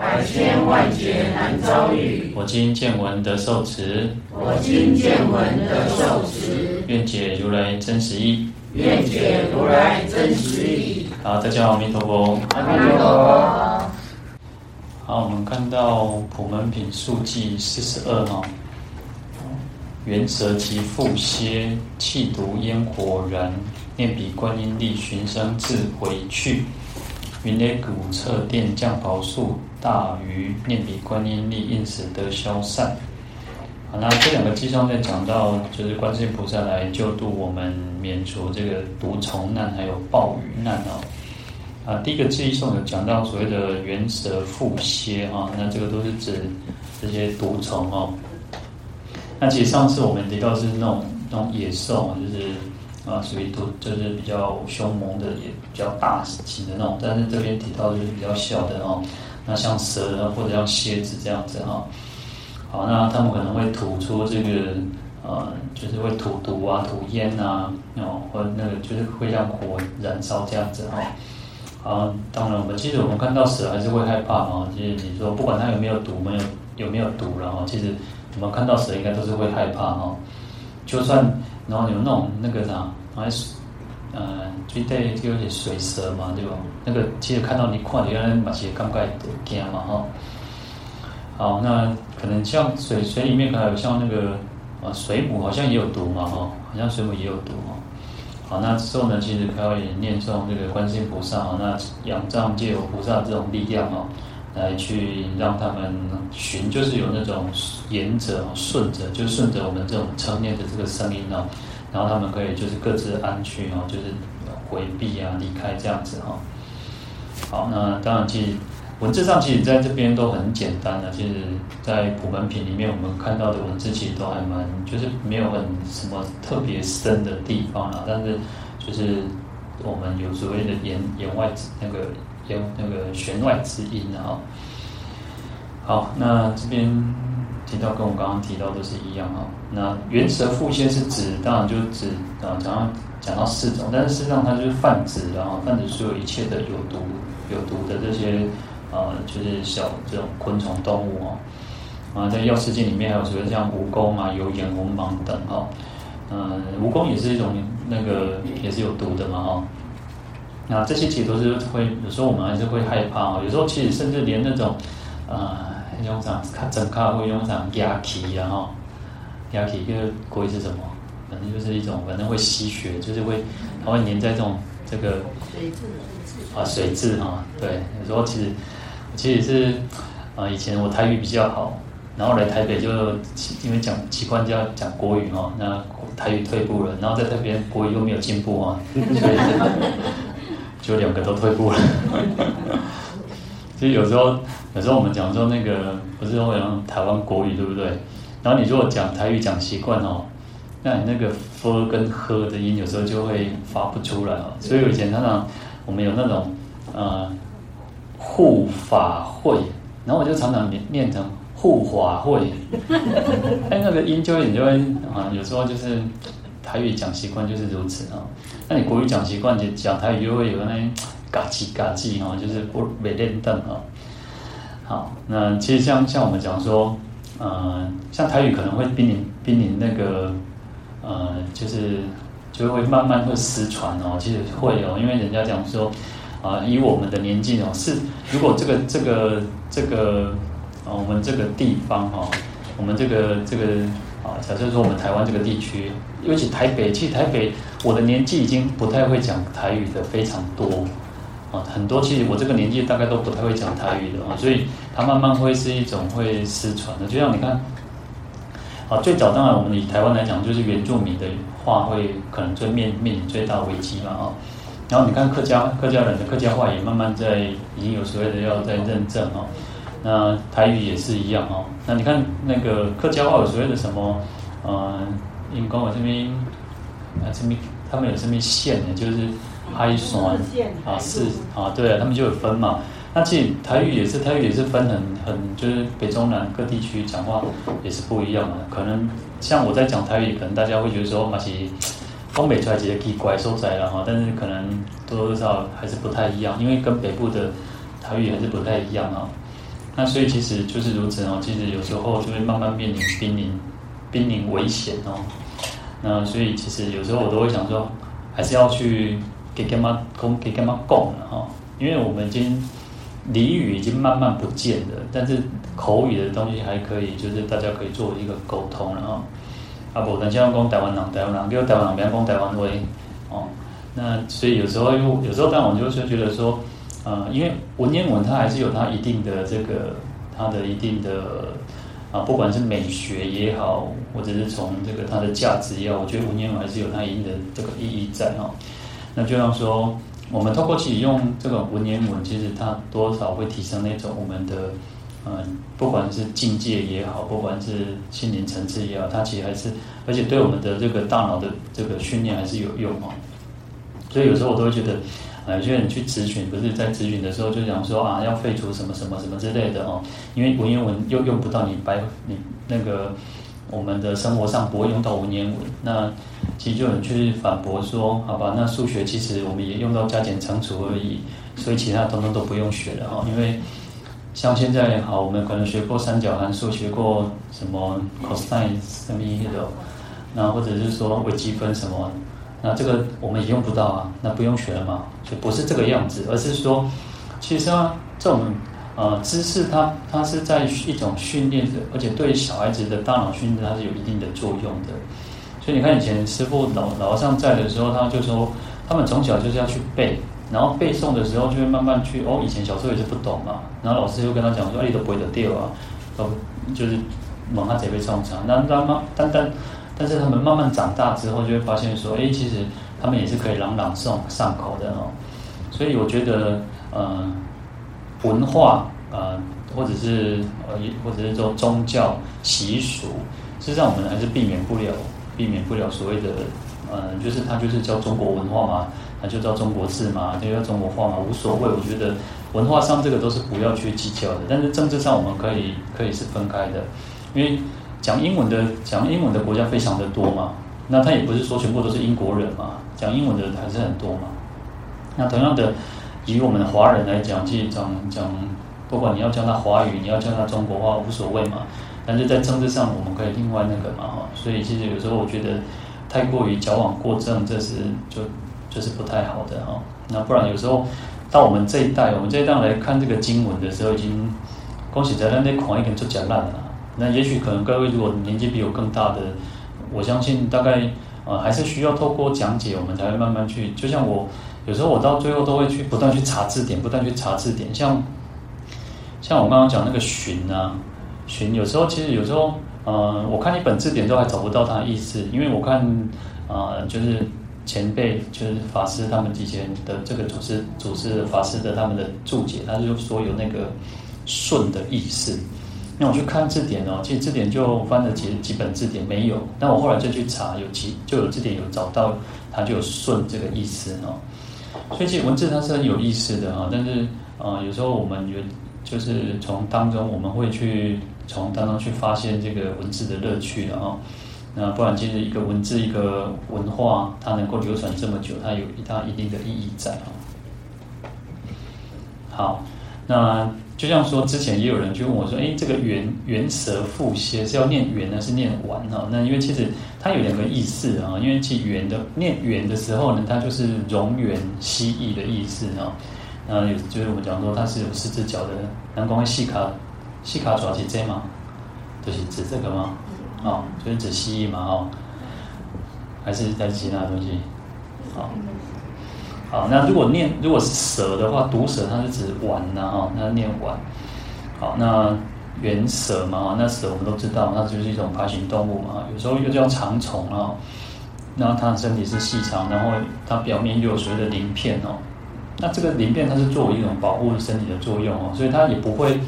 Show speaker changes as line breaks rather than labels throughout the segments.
百千万劫难遭遇。
我今见闻得受持。
我今见闻得受持。
愿解如来真实义。
愿解如来真实义。
好，大家好，阿弥陀佛。
阿弥陀佛。
好，我们看到普门品述记四十二哈，原蛇及复歇，气毒烟火燃，念彼观音力，寻声自回去。云雷鼓掣电降雹粟，大于念彼观音力，因此得消散。好，那这两个偈颂在讲到，就是观世音菩萨来救度我们，免除这个毒虫难，还有暴雨难啊。啊，第一个偈颂有讲到所谓的缘蛇复歇啊，那这个都是指这些毒虫哦。那其实上次我们提到是那种那种野兽，就是。啊，属于毒，就是比较凶猛的，也比较大型的那种。但是这边提到就是比较小的哦。那像蛇啊，或者像蝎子这样子哈。好，那他们可能会吐出这个呃，就是会吐毒啊、吐烟啊，哦，或那个就是会让火燃烧这样子哈。好，当然我们其实我们看到蛇还是会害怕嘛。其实你说不管它有没有毒，没有有没有毒然后，其实我们看到蛇应该都是会害怕哈。就算。然后有那种那个啥，还是呃，最对就有点水蛇嘛，对吧？那个其实看到你看原来把些刚盖都惊嘛哈。好，那可能像水水里面可能有像那个啊水母，好像也有毒嘛哈，好像水母也有毒哈。好，那之后呢，其实可以念诵这个观世音菩萨哈，那仰仗借由菩萨这种力量哈，来去让他们寻，就是有那种沿着顺着，就顺着我们这种成念的这个声音哦，然后他们可以就是各自安居哦，就是回避啊，离开这样子哈。好，那当然其实文字上其实在这边都很简单的，其实，在普门品里面我们看到的文字其实都还蛮，就是没有很什么特别深的地方啦，但是就是我们有所谓的言言外之那个。言那个弦外之音啊，好，那这边提到跟我刚刚提到都是一样啊。那原蛇复歇是指，当然就指啊，讲到讲到四种，但是事实上它就是泛指，然后泛指所有一切的有毒有毒的这些啊，就是小这种昆虫动物啊。啊，在药世界里面还有所谓像蜈蚣啊、有眼文盲等哈。嗯，蜈蚣也是一种那个也是有毒的嘛哈。那这些其实都是会，有时候我们还是会害怕啊。有时候其实甚至连那种，呃，用上看整卡会用上压气然后压气这个国语是什么？反正就是一种，反正会吸血，就是会它会粘在这种
这个
啊水质哈。对，有时候其实其实是啊，以前我台语比较好，然后来台北就因为讲习惯要讲国语哈，那台语退步了，然后在这边国语又没有进步啊，所以。就两个都退步了。其实有时候，有时候我们讲说那个不是会用台湾国语对不对？然后你如果讲台语讲习惯哦，那你那个 “f” 跟 “h” 的音有时候就会发不出来哦。所以以前常常我们有那种呃护法会，然后我就常常念念成护法会，哎那个音就会你就会啊，有时候就是。台语讲习惯就是如此啊，那你国语讲习惯，就讲台语就会有那嘎叽嘎叽哈，就是不没练凳啊。好，那其实像像我们讲说，呃，像台语可能会濒临濒临那个呃，就是就会慢慢会失传哦。其实会哦，因为人家讲说啊、呃，以我们的年纪哦，是如果这个这个这个啊、我们这个地方哈，我们这个这个。啊，假设说我们台湾这个地区，尤其台北，其实台北我的年纪已经不太会讲台语的非常多，啊，很多其实我这个年纪大概都不太会讲台语的啊，所以它慢慢会是一种会失传的。就像你看，啊，最早当然我们以台湾来讲，就是原住民的话会可能最面面临最大危机嘛啊，然后你看客家客家人的客家话也慢慢在已经有所谓的要在认证啊。那台语也是一样哦。那你看那个客家话有所谓的什么，呃，因公我这边啊这边他们有这边线的，就是海酸啊是啊对啊，他们就有分嘛。那其实台语也是，台语也是分很很，就是北中南各地区讲话也是不一样的。可能像我在讲台语，可能大家会觉得说，嘛是东北出来几个奇怪收窄了哈，但是可能多多少少还是不太一样，因为跟北部的台语还是不太一样啊。那所以其实就是如此哦，其实有时候就会慢慢面临濒临濒临危险哦。那所以其实有时候我都会想说，还是要去给干嘛给干嘛供了哈，因为我们已经。俚语已经慢慢不见了，但是口语的东西还可以，就是大家可以做一个沟通了啊。啊不，等下讲台湾人，台湾人，给台湾人，不要讲台湾话哦。那所以有时候又有时候，但我就是觉得说，呃，因为文言文它还是有它一定的这个，它的一定的啊，不管是美学也好，或者是从这个它的价值也好，我觉得文言文还是有它一定的这个意义在哈。那就像说。我们透过去用这个文言文，其实它多少会提升那种我们的，嗯，不管是境界也好，不管是心灵层次也好，它其实还是，而且对我们的这个大脑的这个训练还是有用哦。所以有时候我都会觉得，啊，有些人去咨询，不是在咨询的时候就讲说啊，要废除什么什么什么之类的哦，因为文言文又用不到你白你那个。我们的生活上不会用到文言文，那其实就有人去反驳说，好吧，那数学其实我们也用到加减乘除而已，所以其他通通都不用学了哈。因为像现在也好，我们可能学过三角函数，学过什么 cosine 什么的，那或者是说微积分什么，那这个我们也用不到啊，那不用学了嘛，就不是这个样子，而是说，其实啊，这种。呃，知识它它是在一种训练的，而且对小孩子的大脑训练它是有一定的作用的。所以你看以前师傅老老和尚在的时候，他就说他们从小就是要去背，然后背诵的时候就会慢慢去哦。以前小时候也是不懂嘛，然后老师就跟他讲说：“哎，你都不会得掉啊，都就是蒙他准备上场。”那那么但但但是他们慢慢长大之后，就会发现说：“哎，其实他们也是可以朗朗诵上口的哦。”所以我觉得，呃。文化啊、呃，或者是呃，或者是说宗教习俗，实际上我们还是避免不了，避免不了所谓的，呃，就是它就是叫中国文化嘛，它就叫中国字嘛，就叫中国话嘛，无所谓。我觉得文化上这个都是不要去计较的，但是政治上我们可以可以是分开的，因为讲英文的讲英文的国家非常的多嘛，那他也不是说全部都是英国人嘛，讲英文的还是很多嘛，那同样的。以我们华人来讲，其实讲讲，不管你要叫他华语，你要叫他中国话，无所谓嘛。但是在政治上，我们可以另外那个嘛哈。所以其实有时候我觉得，太过于矫枉过正，这是就就是不太好的哈。那不然有时候到我们这一代，我们这一代来看这个经文的时候，已经恭喜在那那狂一点就讲烂了。那也许可能各位如果年纪比我更大的，我相信大概呃还是需要透过讲解，我们才会慢慢去。就像我。有时候我到最后都会去不断去查字典，不断去查字典。像像我刚刚讲那个“寻”啊，“寻”有时候其实有时候，呃，我看一本字典都还找不到它的意思，因为我看、呃，就是前辈就是法师他们之前的这个祖师、祖师法师的他们的注解，他就说有那个“顺”的意思。那我去看字典哦，其实字典就翻了几几本字典没有，但我后来就去查，有几就有字典有找到，它就有“顺”这个意思哦。所以其实文字它是很有意思的哈，但是啊，有时候我们有就是从当中我们会去从当中去发现这个文字的乐趣的哈。那不然其实一个文字一个文化，它能够流传这么久，它有它一定的意义在啊。好，那。就像说，之前也有人就问我说：“哎，这个圆圆舌复歇是要念圆呢，是念完哈？”那因为其实它有两个意思啊。因为其圆的念圆的时候呢，它就是容圆蜥蜴的意思啊。那有就是我们讲说它是有四只脚的。南光细卡细卡主要是这吗？就是指这个吗？哦，就是指蜥蜴嘛？哦，还是在其他东西？好。好，那如果念如果是蛇的话，毒蛇它是指丸呐，哈，那念丸。好，那原蛇嘛，那蛇我们都知道，那就是一种爬行动物嘛，有时候又叫长虫啊。那它的身体是细长，然后它表面又有所谓的鳞片哦。那这个鳞片它是作为一种保护身体的作用哦，所以它也不会，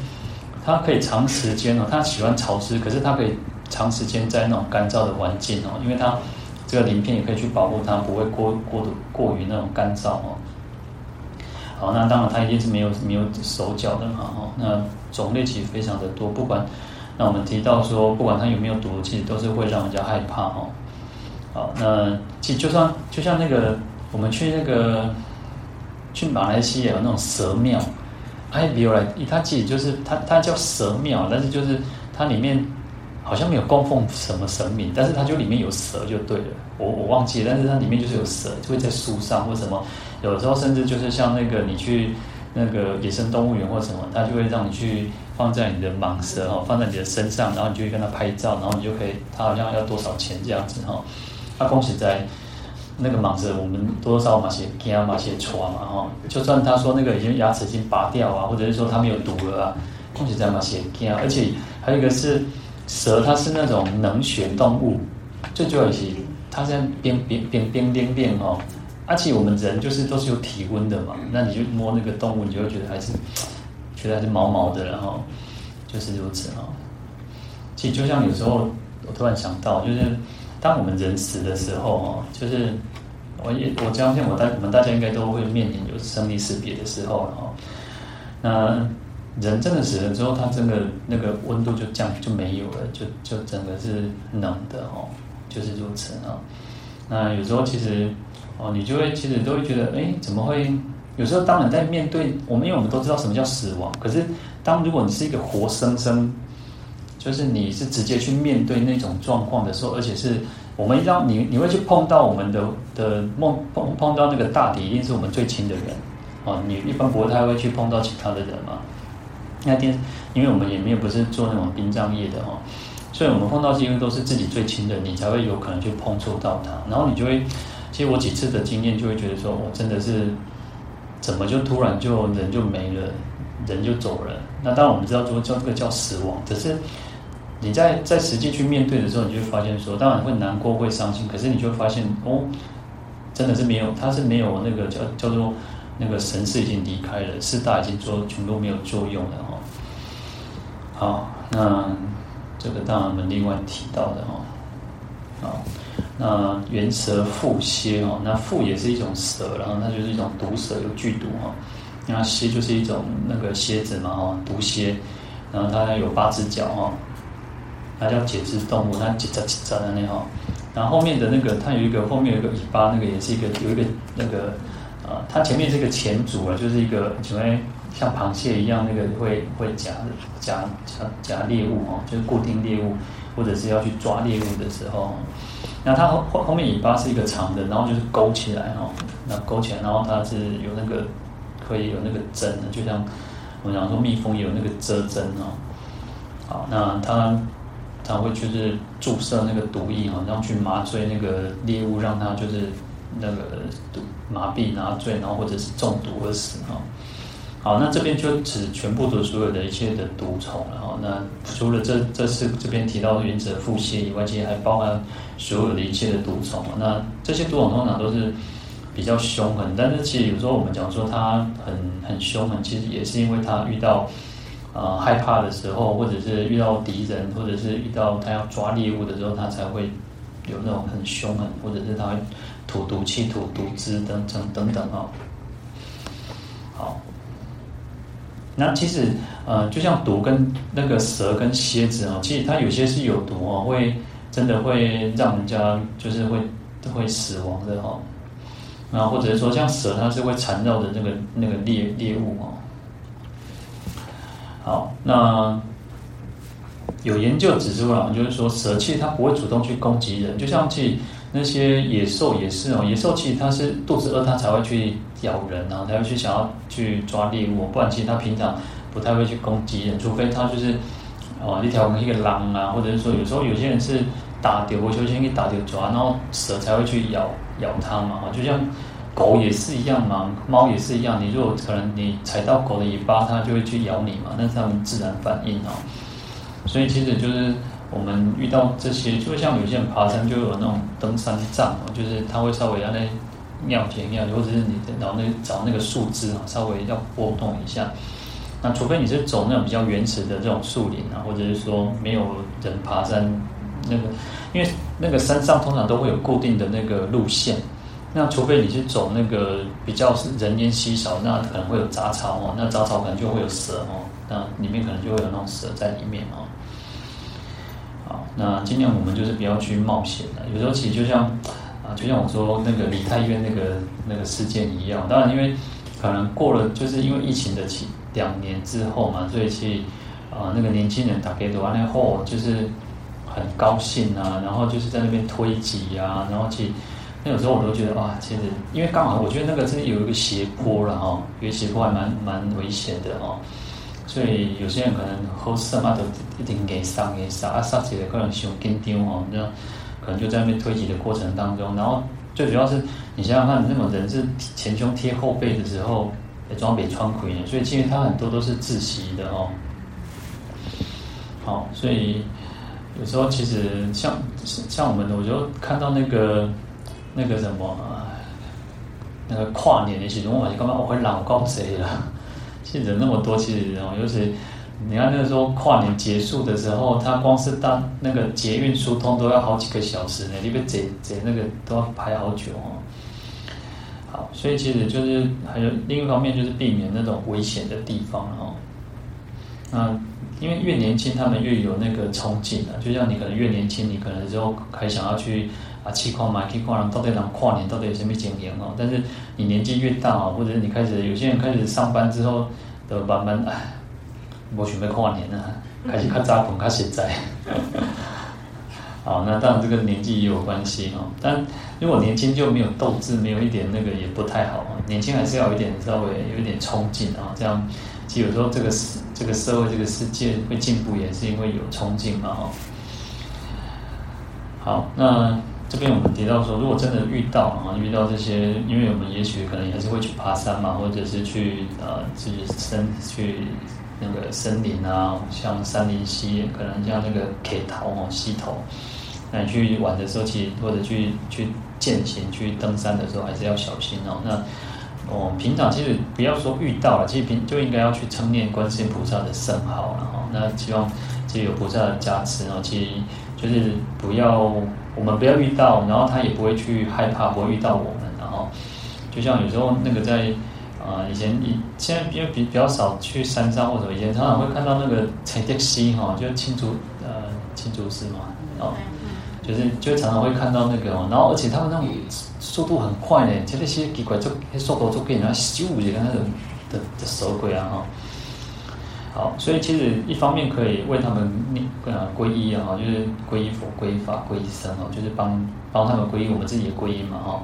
它可以长时间哦，它喜欢潮湿，可是它可以长时间在那种干燥的环境哦，因为它。这个鳞片也可以去保护它，不会过过度过于那种干燥哦。好，那当然它一定是没有没有手脚的嘛哈。那种类其实非常的多，不管那我们提到说，不管它有没有毒，其实都是会让人家害怕哈。好，那其实就算就像那个我们去那个去马来西亚有那种蛇庙，哎，比如来，它其实就是它它叫蛇庙，但是就是它里面好像没有供奉什么神明，但是它就里面有蛇就对了。我我忘记了，但是它里面就是有蛇，就会在树上或什么。有时候甚至就是像那个你去那个野生动物园或什么，它就会让你去放在你的蟒蛇哈，放在你的身上，然后你就会跟它拍照，然后你就可以，它好像要多少钱这样子哈。那恭喜在那个蟒蛇，我们多多少嘛些惊嘛些抓嘛哈。就算他说那个已经牙齿已经拔掉啊，或者是说它没有毒了啊，恭喜在嘛些惊。而且还有一个是蛇，它是那种冷血动物，最主要是它在冰冰冰冰冰冰哈。而且我们人就是都是有体温的嘛，那你就摸那个动物，你就会觉得还是觉得还是毛毛的，然后就是如此哈。其实就像有时候我突然想到，就是当我们人死的时候哦，就是我也我相信我大我们大家应该都会面临有生离死别的时候了哦。那人真的死了之后，他真的那个温度就降就没有了，就就整个是冷的哦，就是如此啊。那有时候其实。哦，你就会其实都会觉得，哎，怎么会？有时候当你在面对我们，因为我们都知道什么叫死亡。可是，当如果你是一个活生生，就是你是直接去面对那种状况的时候，而且是我们让你你会去碰到我们的的梦碰碰到那个大敌，一定是我们最亲的人。哦，你一般不太会去碰到其他的人嘛。那天，因为我们也没有不是做那种殡葬业的哈，所以我们碰到几乎都是自己最亲的，你才会有可能去碰触到他，然后你就会。其实我几次的经验就会觉得说，我真的是怎么就突然就人就没了，人就走了。那当然我们知道说叫这个叫死亡，只是你在在实际去面对的时候，你就会发现说，当然会难过会伤心，可是你就会发现哦，真的是没有，他是没有那个叫叫做那个神识已经离开了，四大已经做全部没有作用了哈。好，那这个当然我们另外提到的哈，好。那原蛇蝮蝎哦，那蝮也是一种蛇，然后它就是一种毒蛇，有剧毒哈。那蝎就是一种那个蝎子嘛哈，毒蝎，然后它有八只脚哈，它叫节肢动物，它叽喳叽喳的那哈。然后后面的那个它有一个后面有一个尾巴，那个也是一个有一个那个啊，它前面是一个前足啊，就是一个因为像螃蟹一样那个会会夹夹夹夹猎物哦，就是固定猎物或者是要去抓猎物的时候。那它后后后面尾巴是一个长的，然后就是勾起来哈，那勾起来，然后它是有那个可以有那个针的，就像我们讲说蜜蜂有那个蜇针哦。好，那它它会就是注射那个毒液哈，然后去麻醉那个猎物，让它就是那个毒麻痹麻醉，然后或者是中毒而死哈。好，那这边就指全部的所有的一切的毒虫，然后那除了这这是这边提到的原则腹泻以外，其实还包含所有的一切的毒虫。那这些毒虫通常都是比较凶狠，但是其实有时候我们讲说它很很凶狠，其实也是因为它遇到呃害怕的时候，或者是遇到敌人，或者是遇到他要抓猎物的时候，他才会有那种很凶狠，或者是他会吐毒气、吐毒汁等等等等啊。好。那其实，呃，就像毒跟那个蛇跟蝎子啊，其实它有些是有毒哦，会真的会让人家就是会会死亡的哈。然后或者是说像蛇，它是会缠绕的那个那个猎猎物哦。好，那有研究指出了，就是说蛇其实它不会主动去攻击人，就像去那些野兽也是哦，野兽其实它是肚子饿，它才会去。咬人啊，他要去想要去抓猎物，不然其实它平常不太会去攻击人，除非它就是哦一条一个狼啊，或者是说有时候有些人是打丢，我就先给打丢抓，然后蛇才会去咬咬它嘛。就像狗也是一样嘛，猫也是一样。你如果可能你踩到狗的尾巴，它就会去咬你嘛，那是它们自然反应哦。所以其实就是我们遇到这些，就像有些人爬山就有那种登山杖哦，就是它会稍微让那。尿田尿，或者是你找那找那个树枝啊，稍微要拨动一下。那除非你是走那种比较原始的这种树林啊，或者是说没有人爬山那个因为那个山上通常都会有固定的那个路线，那除非你是走那个比较是人烟稀少，那可能会有杂草哦，那杂草可能就会有蛇哦，那里面可能就会有那种蛇在里面哦。好，那尽量我们就是不要去冒险了。有时候其实就像啊，就像我说那个梨泰院那个那个事件一样，当然因为可能过了，就是因为疫情的期两年之后嘛，所以去啊那个年轻人打给完了后，就是很高兴啊，然后就是在那边推挤啊，然后去那有时候我都觉得啊，其实因为刚好我觉得那个真的有一个斜坡了哈，因为斜坡还蛮蛮危险的哦。所以有些人可能喝什么都一定给上给上啊，上起来可能伤紧张哦，那可能就在那边推挤的过程当中，然后最主要是你想想看，那种人是前胸贴后背的时候，装备穿盔的，所以其实他很多都是窒息的哦。好，所以有时候其实像像我们的，我就看到那个那个什么那个跨年的时候，我就感觉我会老高贼了。其实人那么多，其实哦，尤其你看那个时候跨年结束的时候，他光是当那个捷运疏通都要好几个小时呢，因为贼贼那个都要排好久哦。好，所以其实就是还有另一方面，就是避免那种危险的地方哦。那因为越年轻，他们越有那个冲劲啊。就像你可能越年轻，你可能就还想要去。啊，去看嘛，去看人到底人跨年到底有什么经验哦？但是你年纪越大啊，或者你开始有些人开始上班之后，都慢慢哎，我准备跨年了，开始看扎捧看现在。好，那当然这个年纪也有关系哦。但如果年轻就没有斗志，没有一点那个也不太好啊。年轻还是要有一点稍微有一点冲劲啊，这样其实有时候这个世这个社会这个世界会进步，也是因为有冲劲嘛哈。好，那。这边我们提到说，如果真的遇到啊，遇到这些，因为我们也许可能还是会去爬山嘛，或者是去呃，去森去那个森林啊，像山林溪，可能像那个 K 头哦，溪头，那你去玩的时候，其实或者去去践行、去登山的时候，还是要小心哦。那我们平常其实不要说遇到了，其实平就应该要去称念观世音菩萨的圣号了哈。那希望这有菩萨的加持哦，其实就是不要。我们不要遇到，然后他也不会去害怕，不会遇到我们，然后就像有时候那个在啊、以前以现在因为比比较少去山上或者以前常常会看到那个柴迪西哈，就青竹呃青竹寺嘛，然后就是就常常会看到那个，然后而且他们那种速度很快呢，就那些奇怪就那速度就给人家咻一下那种的的手鬼啊哈。好，所以其实一方面可以为他们念呃皈依啊，就是皈依佛、皈依法、皈依僧哦，就是帮帮他们皈依我们自己的皈依嘛哈。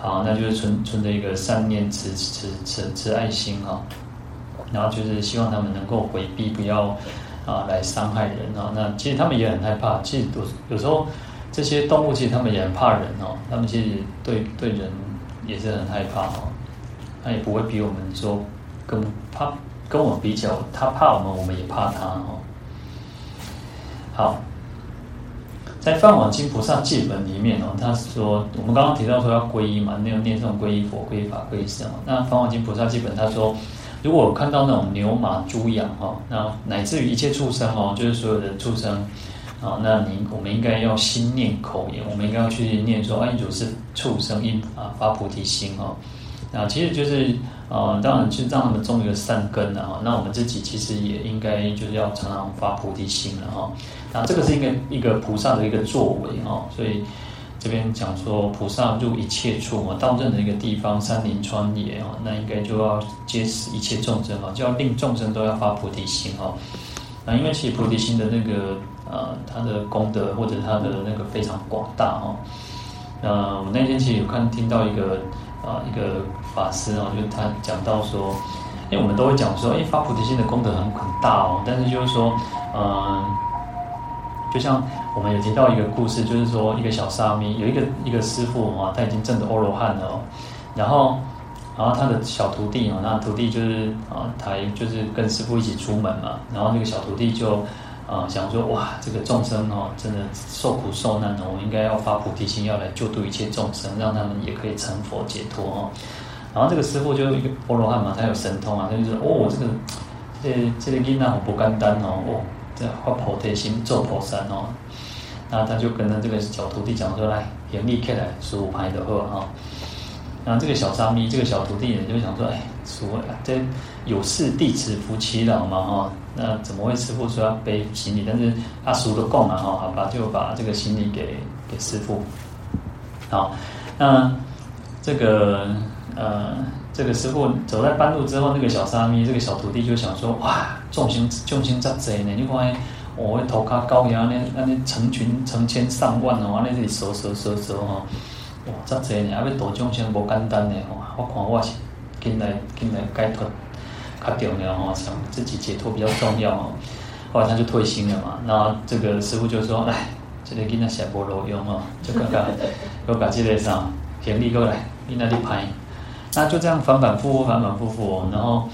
好，那就是存存着一个善念、慈慈慈慈爱心哈。然后就是希望他们能够回避，不要啊来伤害人啊。那其实他们也很害怕，其实有有时候这些动物其实他们也很怕人哦，他们其实对对人也是很害怕哦。他也不会比我们说更怕。跟我们比较，他怕我们，我们也怕他哦。好，在《梵网经菩萨戒本》里面哦，他说我们刚刚提到说要皈依嘛，那种念这种皈依佛、皈依法、皈依僧。那《梵网经菩萨戒本》他说，如果看到那种牛马猪羊哈，那乃至于一切畜生哦，就是所有的畜生啊，那你我们应该要心念口言，我们应该要去念说，哎，如是畜生应啊发菩提心哦。那其实就是。呃，当然就让他们种一个善根了哈。那我们自己其实也应该就是要常常发菩提心了哈。那这个是一个一个菩萨的一个作为哈。所以这边讲说，菩萨入一切处嘛，到任何一个地方，山林川野哈，那应该就要接使一切众生哈，就要令众生都要发菩提心哈。那因为其实菩提心的那个呃，它的功德或者它的那个非常广大哈。那我那天其实有看听到一个。啊，一个法师哦，就他讲到说，因为我们都会讲说，哎，发菩提心的功德很很大哦，但是就是说，嗯，就像我们有提到一个故事，就是说一个小沙弥有一个一个师父啊，他已经证得阿罗汉了哦，然后，然后他的小徒弟哦，那徒弟就是啊，他就是跟师父一起出门嘛，然后那个小徒弟就。啊，想说哇，这个众生哦，真的受苦受难哦，我应该要发菩提心，要来救度一切众生，让他们也可以成佛解脱哦。然后这个师父就一个阿罗汉嘛，他有神通啊，他就说哦，这个这这个囡仔不简单哦，哦，这发菩提心做菩萨哦。那他就跟他这个小徒弟讲说：“来，行李起来，十五排的喝哈。”然后这个小沙弥，这个小徒弟也就想说：“哎，师父，这有事弟子扶其老嘛哈？那怎么会师傅说要背行李？但是阿叔都供了哈，好吧，就把这个行李给给师傅。好，那这个呃，这个师傅走在半路之后，那个小沙弥，这个小徒弟就想说：哇，众生众生真贼呢！你看，我头卡高呀，那那那成群成千上万哦，那这里搜搜搜搜哈。”哇，这侪呢，还要度众生无简单呢吼！我看我是进来进来解脱较重要哦，想自己解脱比较重要哦。后来他就退心了嘛，然后这个师傅就说：“来，这个囡仔写无路用哦，就刚刚 又把这个啥行李过来，你那里拍。”那就这样反反复复，反反复复哦。然后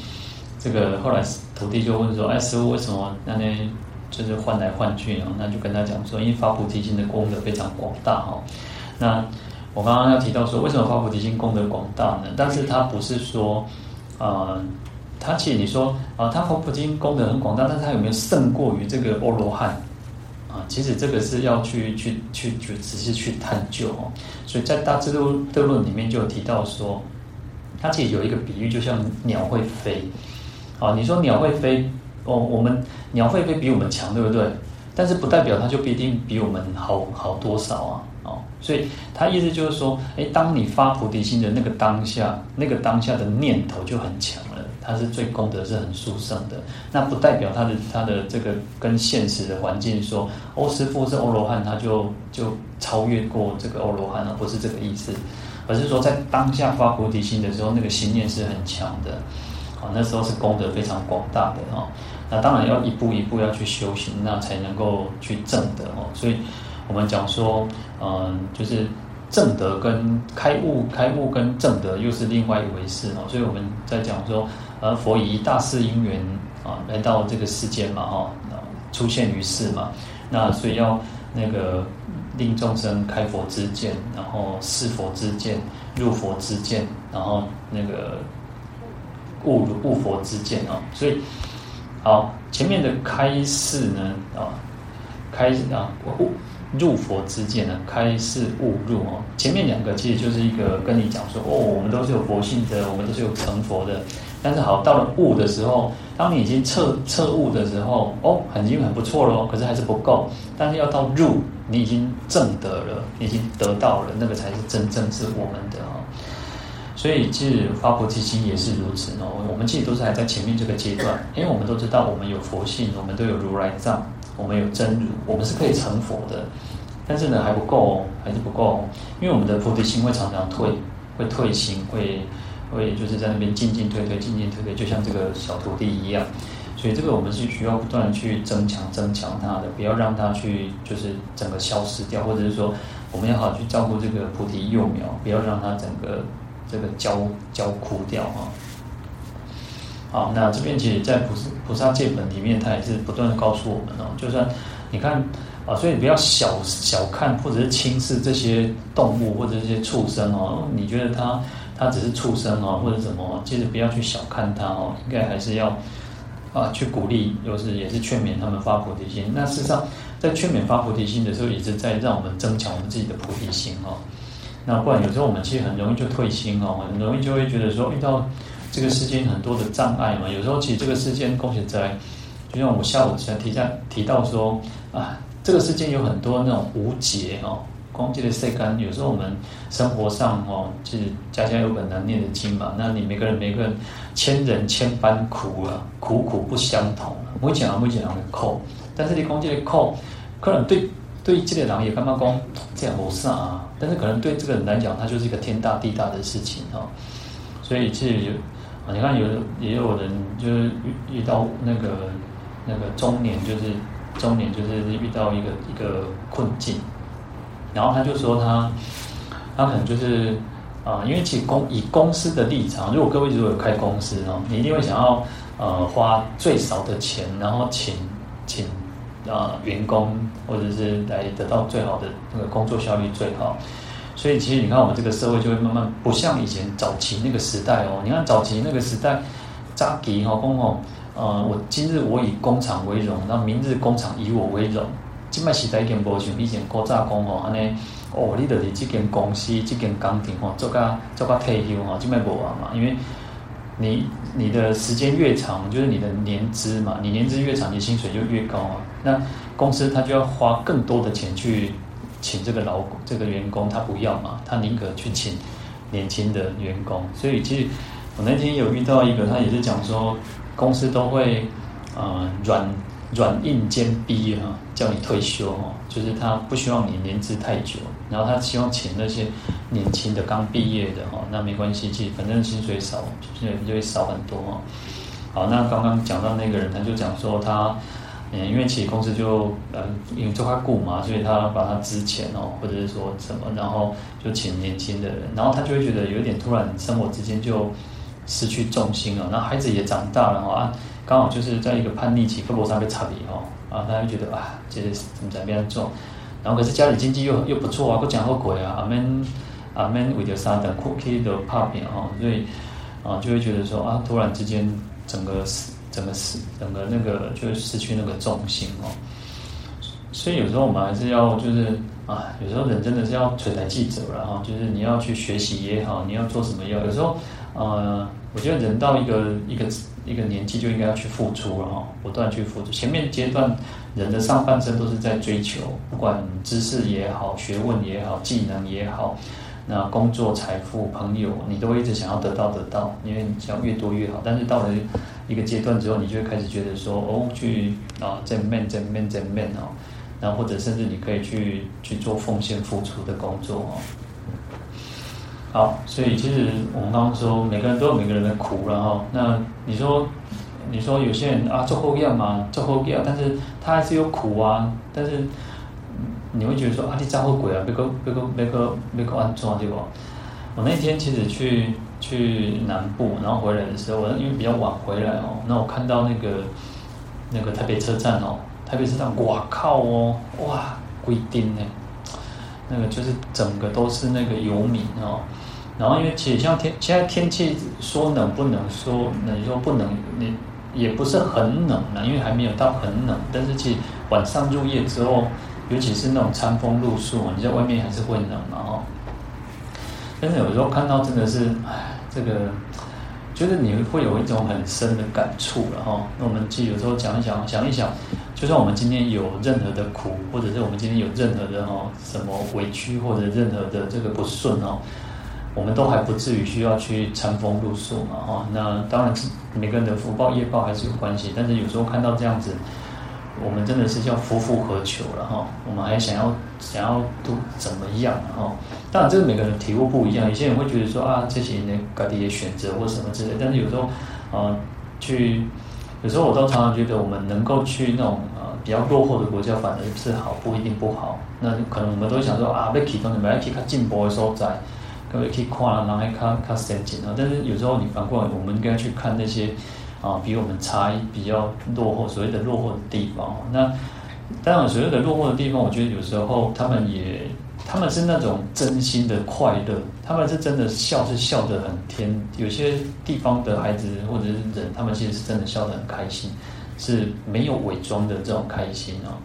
这个后来徒弟就问说：“哎，师傅为什么那天就是换来换去哦？”那就跟他讲说：“因为发菩提心的功德非常广大哦。”那我刚刚要提到说，为什么发菩提心功德广大呢？但是它不是说，呃，它其实你说啊，它发菩提功德很广大，但是它有没有胜过于这个阿罗汉啊？其实这个是要去去去去仔细去探究哦。所以在大智度论里面就有提到说，它其实有一个比喻，就像鸟会飞。啊，你说鸟会飞，哦，我们鸟会飞比我们强，对不对？但是不代表它就必定比我们好好多少啊。哦所以他意思就是说，哎，当你发菩提心的那个当下，那个当下的念头就很强，他是最功德是很殊胜的。那不代表他的他的这个跟现实的环境说，欧，师傅是欧罗汉，他就就超越过这个欧罗汉了，不是这个意思，而是说在当下发菩提心的时候，那个心念是很强的，啊，那时候是功德非常广大的哦。那当然要一步一步要去修行，那才能够去证得哦。所以。我们讲说，嗯，就是正德跟开悟，开悟跟正德又是另外一回事哦。所以我们在讲说，而，佛以大事因缘啊来到这个世间嘛，哈，出现于世嘛。那所以要那个令众生开佛之见，然后示佛之见，入佛之见，然后那个悟悟佛之见啊。所以，好，前面的开示呢，啊，开啊悟。入佛之见呢，开示悟入哦。前面两个其实就是一个跟你讲说，哦，我们都是有佛性的，我们都是有成佛的。但是好，到了悟的时候，当你已经彻彻悟的时候，哦，很已经很不错了，可是还是不够。但是要到入，你已经证得了，你已经得到了，那个才是真正是我们的哦。所以其实发菩提心也是如此哦。我们其实都是还在前面这个阶段，因为我们都知道我们有佛性，我们都有如来藏。我们有真如，我们是可以成佛的，但是呢还不够哦，还是不够哦，因为我们的菩提心会常常退，会退心，会会就是在那边进进退退，进进退退，就像这个小徒弟一样，所以这个我们是需要不断去增强增强它的，不要让它去就是整个消失掉，或者是说我们要好好去照顾这个菩提幼苗，不要让它整个这个焦焦枯掉啊。好，那这边其实，在菩萨菩萨戒本里面，它也是不断的告诉我们哦，就算你看啊，所以不要小小看或者是轻视这些动物或者这些畜生哦，你觉得它他只是畜生哦，或者什么，其实不要去小看他哦，应该还是要啊去鼓励，又是也是劝勉他们发菩提心。那事实上，在劝勉发菩提心的时候，也是在让我们增强我们自己的菩提心哦。那不然有时候我们其实很容易就退心哦，很容易就会觉得说遇到。这个世间很多的障碍嘛，有时候其实这个世间恭喜在，就像我下午才提下提到说啊，这个世间有很多那种无解哦，光这个世间，有时候我们生活上哦，就是家家有本难念的经嘛，那你每个人每个人千人千般苦啊，苦苦不相同，每一个人每一个人的苦，但是你讲这个苦，可能对对这个人也刚刚讲这样无啥啊，但是可能对这个人来讲，他就是一个天大地大的事情哦，所以其实。你看有，有也有人就是遇遇到那个那个中年，就是中年，就是遇到一个一个困境，然后他就说他他可能就是啊、因为其实公以公司的立场，如果各位如果有开公司哦，你一定会想要呃花最少的钱，然后请请啊、呃、员工，或者是来得到最好的那个工作效率最好。所以其实你看，我们这个社会就会慢慢不像以前早期那个时代哦。你看早期那个时代，扎吉哈工哦，呃，我今日我以工厂为荣，那明日工厂以我为荣。即摆时代已经无像以前古早讲吼安尼，哦，你着是即间公司、即间工厂吼做甲做甲退休吼，即摆无啊嘛，因为你你的时间越长，就是你的年资嘛，你年资越长，你薪水就越高啊。那公司他就要花更多的钱去请这个劳这个员工，他不要嘛，他宁可去请年轻的员工。所以其实我那天有遇到一个，他也是讲说，公司都会呃软。软硬兼逼哈，叫你退休哈，就是他不希望你年资太久，然后他希望请那些年轻的刚毕业的哈，那没关系，其实反正薪水少，薪水就会少很多哈。好，那刚刚讲到那个人，他就讲说他，嗯，因为其实公司就呃，因为做他雇嘛，所以他把他资遣哦，或者是说什么，然后就请年轻的人，然后他就会觉得有点突然，生活之间就失去重心了，那孩子也长大了哈。刚好就是在一个叛逆期，胳膊上被插离哦，啊，他就觉得啊，这是怎么怎么样做，然后可是家里经济又又不错啊，不讲后鬼啊，阿们阿们为了啥等 cookie 的怕扁哦，所以啊就会觉得说啊，突然之间整个整个失整个那个就失去那个重心哦，所以有时候我们还是要就是啊，有时候人真的是要垂台记者了哈，就是你要去学习也好，你要做什么要，有时候呃，我觉得人到一个一个。一个年纪就应该要去付出了哈，不断去付出。前面阶段人的上半生都是在追求，不管知识也好、学问也好、技能也好，那工作、财富、朋友，你都会一直想要得到得到，因为你想越多越好。但是到了一个阶段之后，你就会开始觉得说，哦，去啊，正面、正面、正面哦，然后或者甚至你可以去去做奉献、付出的工作哦。好，所以其实我们刚刚说，每个人都有每个人的苦然后。那你说，你说有些人啊，做后业嘛，做后业，但是他还是有苦啊。但是你会觉得说啊，你咋后鬼啊？别个别个别个别个安装对不？我那天其实去去南部，然后回来的时候，我因为比较晚回来哦，那我看到那个那个台北车站哦，台北车站，哇靠哦，哇，规定呢。那个就是整个都是那个游民哦，然后因为其实像天现在天气说冷不冷，说冷说不冷，你也不是很冷了，因为还没有到很冷。但是其实晚上入夜之后，尤其是那种餐风露宿，你在外面还是会冷嘛哦。但是有时候看到真的是，哎，这个就是你会有一种很深的感触了哈。那我们其实有时候讲一讲，想一想。就算我们今天有任何的苦，或者是我们今天有任何的哦什么委屈，或者任何的这个不顺哦，我们都还不至于需要去餐风露宿嘛哈。那当然是每个人的福报业报还是有关系，但是有时候看到这样子，我们真的是叫夫复何求了哈。我们还想要想要都怎么样哈？当然这个每个人体悟不一样，有些人会觉得说啊，这些人各自的选择或什么之类，但是有时候啊去。有时候我都常常觉得，我们能够去那种呃比较落后的国家，反而是好，不一定不好。那可能我们都想说啊，要启动你们要去看进步的所在，各位去看，然后还看看先进啊。但是有时候你反过来，我们应该去看那些啊比我们差比较落后，所谓的落后的地方。那当然，所谓的落后的地方，我觉得有时候他们也。他们是那种真心的快乐，他们是真的笑，是笑得很甜。有些地方的孩子或者是人，他们其实是真的笑得很开心，是没有伪装的这种开心啊。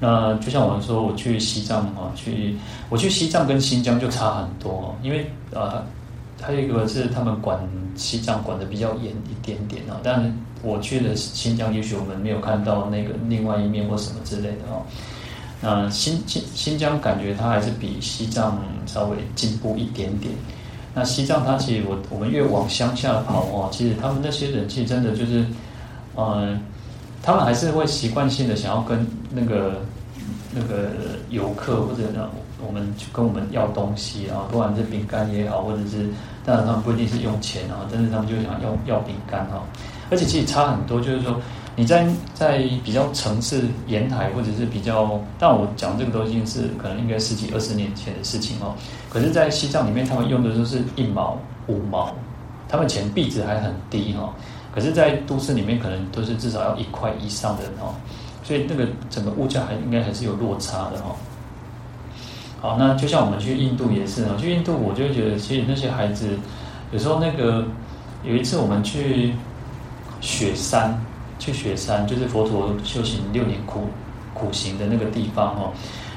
那就像我们说，我去西藏啊，去我去西藏跟新疆就差很多，因为呃，还有一个是他们管西藏管得比较严一点点啊。但我去的新疆，也许我们没有看到那个另外一面或什么之类的哦。那新新新疆感觉它还是比西藏稍微进步一点点。那西藏它其实我我们越往乡下跑哦，其实他们那些人气真的就是，嗯，他们还是会习惯性的想要跟那个那个游客或者呢，我们去跟我们要东西啊，不管是饼干也好，或者是当然他们不一定是用钱啊，但是他们就想要要饼干哈，而且其实差很多，就是说。你在在比较城市沿海，或者是比较，但我讲这个都已经是可能应该十几二十年前的事情哦。可是，在西藏里面，他们用的都是一毛五毛，他们钱币值还很低哈。可是，在都市里面，可能都是至少要一块以上的哦。所以，那个整个物价还应该还是有落差的哈。好，那就像我们去印度也是啊，去印度我就会觉得，其实那些孩子有时候那个有一次我们去雪山。去雪山就是佛陀修行六年苦苦行的那个地方哦。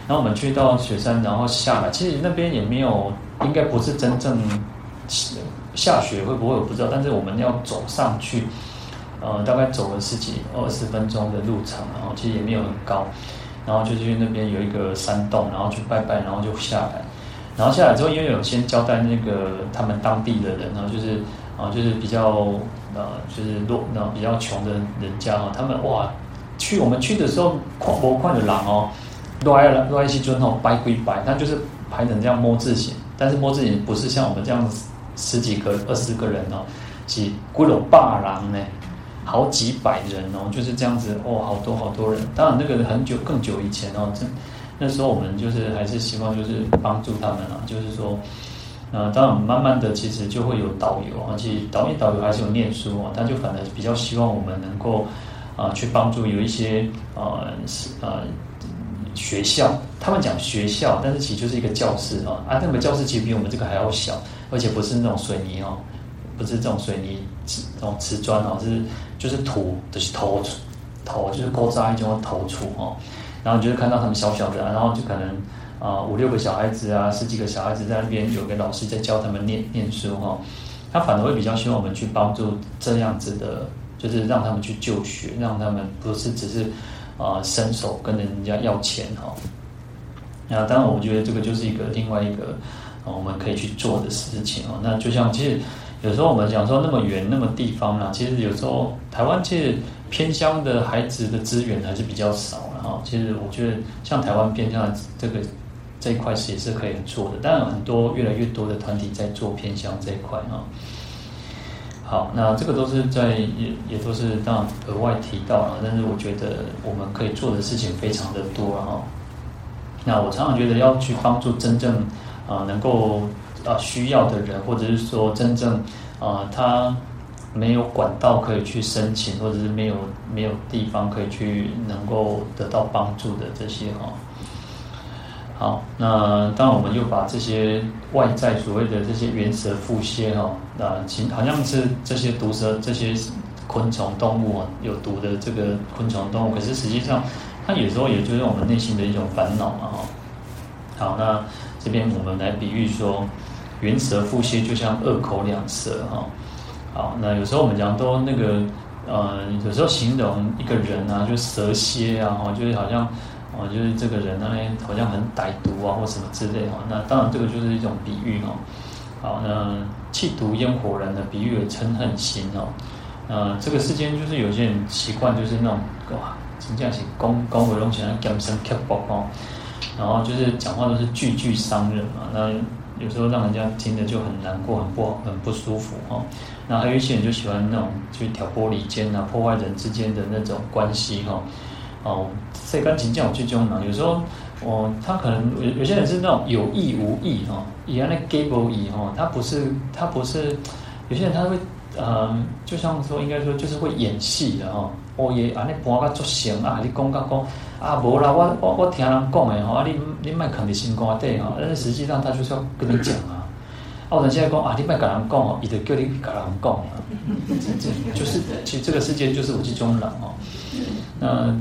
然后我们去到雪山，然后下来，其实那边也没有，应该不是真正下雪，会不会我不知道。但是我们要走上去，呃，大概走了十几二十分钟的路程，然后其实也没有很高。然后就去那边有一个山洞，然后去拜拜，然后就下来。然后下来之后，因为有先交代那个他们当地的人，然后就是啊，就是比较呃，就是弱，那比较穷的人家哦，他们哇，去我们去的时候，宽博宽的狼哦，来了来西尊哦，白归白，他就是排成这样摸字形，但是摸字形不是像我们这样十几个、二十个人哦，是规有霸狼呢。好几百人哦，就是这样子哦，好多好多人。当然，那个很久更久以前哦，这那时候我们就是还是希望就是帮助他们啊，就是说，呃，当然慢慢的其实就会有导游而且导演导游还是有念书啊，他就反而比较希望我们能够啊、去帮助有一些呃呃学校，他们讲学校，但是其实就是一个教室啊，啊，那个教室其实比我们这个还要小，而且不是那种水泥哦。不是这种水泥瓷，这种瓷砖哦，是就是土，就是头头，就是勾扎一种头处哦。然后你就是看到他们小小的，然后就可能啊、五六个小孩子啊，十几个小孩子在那边，有个老师在教他们念念书哈。他反而会比较希望我们去帮助这样子的，就是让他们去就学，让他们不是只是啊、伸手跟人家要钱哈。那当然，我觉得这个就是一个另外一个、我们可以去做的事情哦。那就像其实。有时候我们讲说那么远那么地方啊，其实有时候台湾其实偏乡的孩子的资源还是比较少的哈。其实我觉得像台湾偏乡的这个这一块是也是可以做的，但有很多越来越多的团体在做偏乡这一块哈。好，那这个都是在也也都是当额外提到了，但是我觉得我们可以做的事情非常的多哈。那我常常觉得要去帮助真正啊能够。啊，需要的人，或者是说真正啊，他没有管道可以去申请，或者是没有没有地方可以去能够得到帮助的这些哈。好，那当我们又把这些外在所谓的这些原蛇腹蝎哈，那其好像是这些毒蛇、这些昆虫动物啊，有毒的这个昆虫动物，可是实际上它有时候也就是我们内心的一种烦恼嘛哈。好，那这边我们来比喻说。原蛇腹蝎就像二口两舌哈，好，那有时候我们讲都那个呃，有时候形容一个人啊，就蛇蝎啊，哈，就是好像哦，就是这个人呢，好像很歹毒啊，或什么之类哈。那当然这个就是一种比喻哈。好，那气毒烟火人的比喻为嗔恨心哦。呃，这个世间就是有些人习惯就是那种哇，真正是讲讲话拢像尖酸刻薄哦，然后就是讲话都是句句伤人嘛，那。有时候让人家听着就很难过，很不好，很不舒服哈。那还有一些人就喜欢那种去挑拨离间啊，破坏人之间的那种关系哈。哦，哦所以感情这样去中嘛。有时候哦，他可能有有些人是那种有意无意哈，原来 gable 意哦，他不是他不是，有些人他会呃，就像说应该说就是会演戏的哦。哦耶，啊你搬个作声啊，你讲个讲。啊，无啦，我我我听人讲的哦，啊，你你莫囥伫心肝底哦，但是实际上他就是要跟你讲啊。啊，我现在讲啊，你莫甲人讲哦，伊就叫你甲人讲啊。这就是其实这个世界就是有这种人哦。那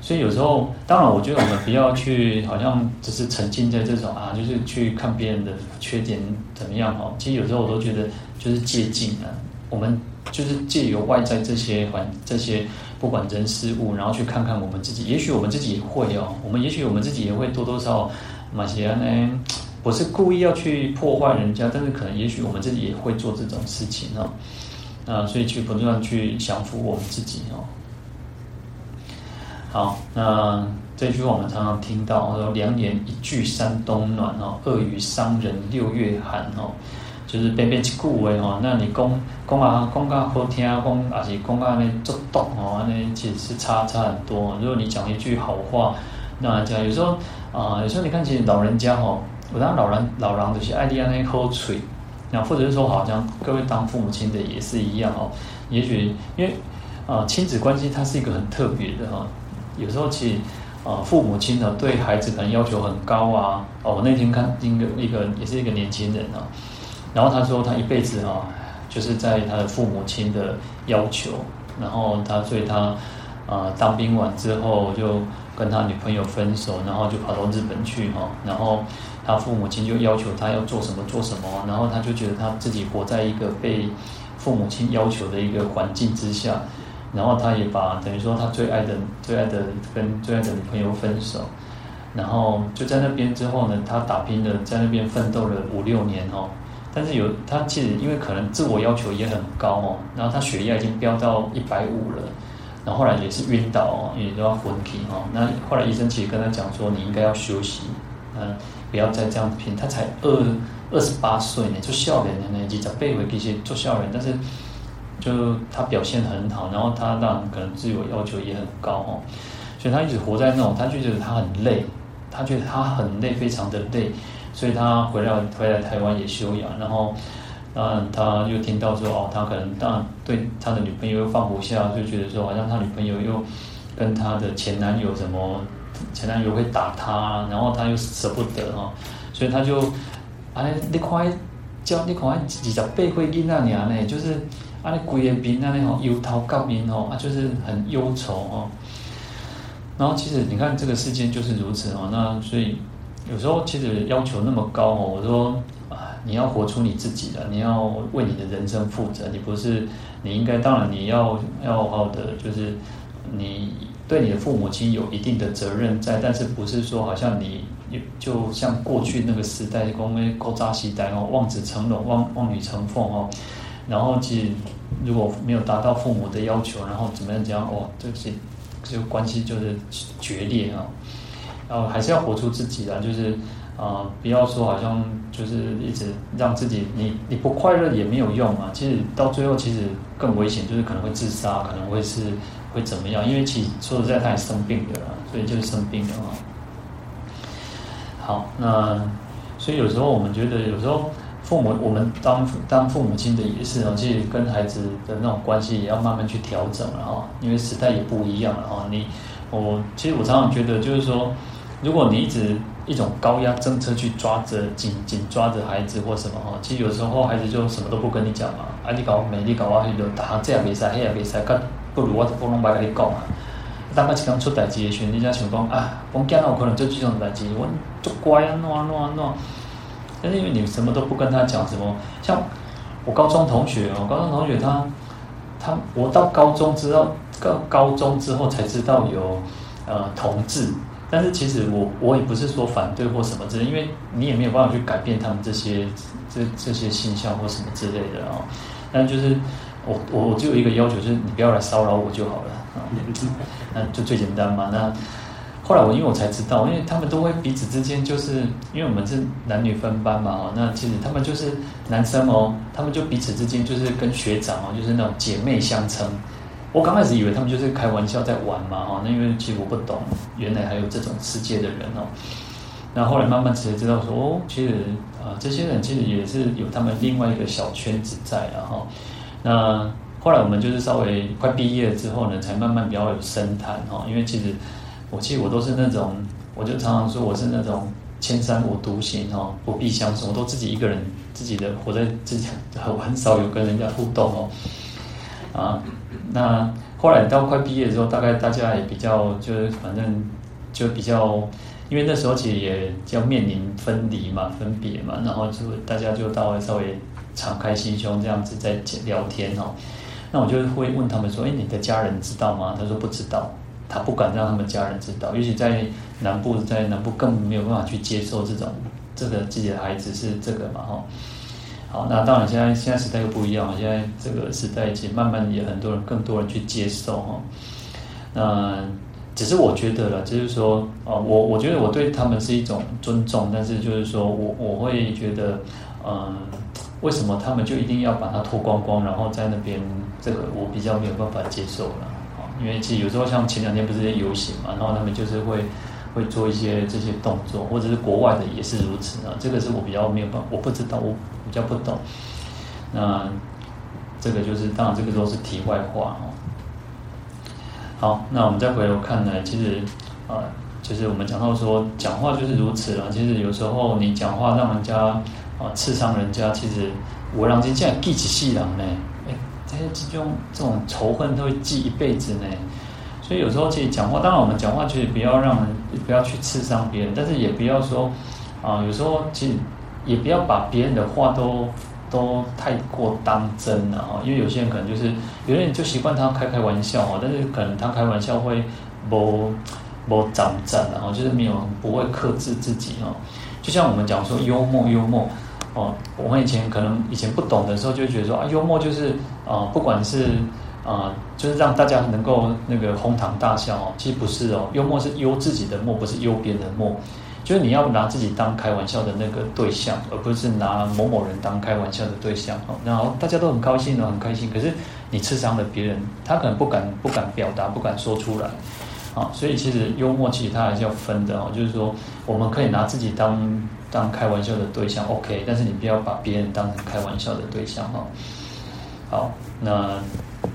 所以有时候，当然，我觉得我们不要去，好像只是沉浸在这种啊，就是去看别人的缺点怎么样哈。其实有时候我都觉得，就是借镜啊，我们就是借由外在这些环这些。不管人事物，然后去看看我们自己，也许我们自己也会哦，我们也许我们自己也会多多少少，马西安呢，不是故意要去破坏人家，但是可能也许我们自己也会做这种事情哦，啊，所以去不断去降服我们自己哦。好，那这句话我们常常听到，说良言一句三冬暖哦，恶语伤人六月寒哦。就是边边一句话哦，那你讲讲啊，讲啊好听，讲还是讲啊那作动哦，那其实是差差很多。如果你讲一句好话，那讲有时候啊、有时候你看，其实老人家哦，我当老人老人就是爱听那口水，那或者是说，好像各位当父母亲的也是一样哦。也许因为啊、亲子关系它是一个很特别的哈。有时候其实啊、呃，父母亲呢对孩子可能要求很高啊。哦，我那天看一个一个也是一个年轻人啊。然后他说，他一辈子啊，就是在他的父母亲的要求，然后他所以他啊当兵完之后就跟他女朋友分手，然后就跑到日本去哈，然后他父母亲就要求他要做什么做什么，然后他就觉得他自己活在一个被父母亲要求的一个环境之下，然后他也把等于说他最爱的最爱的跟最爱的女朋友分手，然后就在那边之后呢，他打拼了在那边奋斗了五六年哦。但是有他其实因为可能自我要求也很高哦，然后他血压已经飙到一百五了，然后后来也是晕倒哦，也都要昏厥哦。那后来医生其实跟他讲说，你应该要休息，嗯，不要再这样拼。他才二二十八岁呢，就少年的呢，几长辈会这些做少年，但是就他表现很好，然后他让可能自我要求也很高哦，所以他一直活在那种，他就觉得他很累，他觉得他很累，非常的累。所以他回来回来台湾也休养，然后，嗯，他又听到说哦，他可能当然对他的女朋友又放不下，就觉得说好像他女朋友又跟他的前男友什么，前男友会打他，然后他又舍不得哈，所以他就哎，你快叫你快二十八岁囡仔年呢，就是啊，你规个面啊，那种忧头革面哦，啊，就是很忧愁哦。然后其实你看这个世间就是如此哦，那所以。有时候其实要求那么高哦，我说啊，你要活出你自己的，你要为你的人生负责，你不是你应该当然你要要好好的，就是你对你的父母亲有一定的责任在，但是不是说好像你就像过去那个时代，光为勾扎西代哦，望子成龙，望望女成凤哦，然后其实如果没有达到父母的要求，然后怎么样怎样哦，这些这个关系就是决裂啊。然后还是要活出自己的，就是啊、不要说好像就是一直让自己你你不快乐也没有用啊。其实到最后其实更危险，就是可能会自杀，可能会是会怎么样？因为其实说实在，他也生病的啦，所以就是生病了啊。好，那所以有时候我们觉得，有时候父母我们当当父母亲的也是啊，其实跟孩子的那种关系也要慢慢去调整了哈，因为时代也不一样了哈。你我其实我常常觉得就是说。如果你一直一种高压政策去抓着紧紧抓着孩子或什么哈，其实有时候孩子就什么都不跟你讲嘛，啊你搞美丽搞啊，就打这样比赛，那样比赛，更不如我不能白跟你讲啊。当个刚出代志的时候，你才想讲啊，我讲了我可能就这种代志，我就乖啊，弄啊弄啊弄。但是因为你什么都不跟他讲，什么像我高中同学哦，高中同学他他我到高中知道，高高中之后才知道有呃同志。但是其实我我也不是说反对或什么之类，因为你也没有办法去改变他们这些这这些现象或什么之类的哦。但就是我我我只有一个要求，就是你不要来骚扰我就好了啊。那就最简单嘛。那后来我因为我才知道，因为他们都会彼此之间就是因为我们是男女分班嘛。那其实他们就是男生哦，他们就彼此之间就是跟学长哦，就是那种姐妹相称。我刚开始以为他们就是开玩笑在玩嘛，哈，那因为其实我不懂，原来还有这种世界的人哦。那后来慢慢才知道说，哦，其实啊，这些人其实也是有他们另外一个小圈子在，然后，那后来我们就是稍微快毕业之后呢，才慢慢比较有深谈哈，因为其实我其实我都是那种，我就常常说我是那种千山我独行哦，不必相随，我都自己一个人自己的活在自己，很很少有跟人家互动哦。啊，那后来到快毕业的时候，大概大家也比较就是反正就比较，因为那时候其实也要面临分离嘛、分别嘛，然后就大家就到稍微敞开心胸这样子在聊天哦。那我就会问他们说：“哎，你的家人知道吗？”他说：“不知道，他不敢让他们家人知道，尤其在南部，在南部更没有办法去接受这种这个自己的孩子是这个嘛，哈。”好，那当然，现在现在时代又不一样了。现在这个时代，其实慢慢也很多人，更多人去接受哈。那只是我觉得了，就是说，啊，我我觉得我对他们是一种尊重，但是就是说我我会觉得，嗯，为什么他们就一定要把它脱光光，然后在那边，这个我比较没有办法接受了。因为其实有时候像前两天不是在游行嘛，然后他们就是会会做一些这些动作，或者是国外的也是如此啊。这个是我比较没有办，我不知道我。比较不懂，那这个就是当然，这个都是题外话哦。好，那我们再回头看呢，其实啊、呃，就是我们讲到说，讲话就是如此了。其实有时候你讲话让人家啊、刺伤人家，其实我让人家记一世人呢，这些这种这种仇恨都会记一辈子呢。所以有时候其实讲话，当然我们讲话其实不要让人不要去刺伤别人，但是也不要说啊，有时候其实也不要把别人的话都都太过当真了哈，因为有些人可能就是有些人就习惯他开开玩笑哈，但是可能他开玩笑会不不长正然后就是没有不会克制自己哈，就像我们讲说幽默幽默哦，我们以前可能以前不懂的时候就觉得说啊幽默就是啊不管是。啊、就是让大家能够那个哄堂大笑哦。其实不是哦，幽默是幽自己的默，不是幽别人的默。就是你要拿自己当开玩笑的那个对象，而不是拿某某人当开玩笑的对象哦。然后大家都很高兴哦，很开心。可是你刺伤了别人，他可能不敢不敢表达，不敢说出来啊。所以其实幽默其实它还是要分的哦。就是说，我们可以拿自己当当开玩笑的对象，OK。但是你不要把别人当成开玩笑的对象哈。好，那。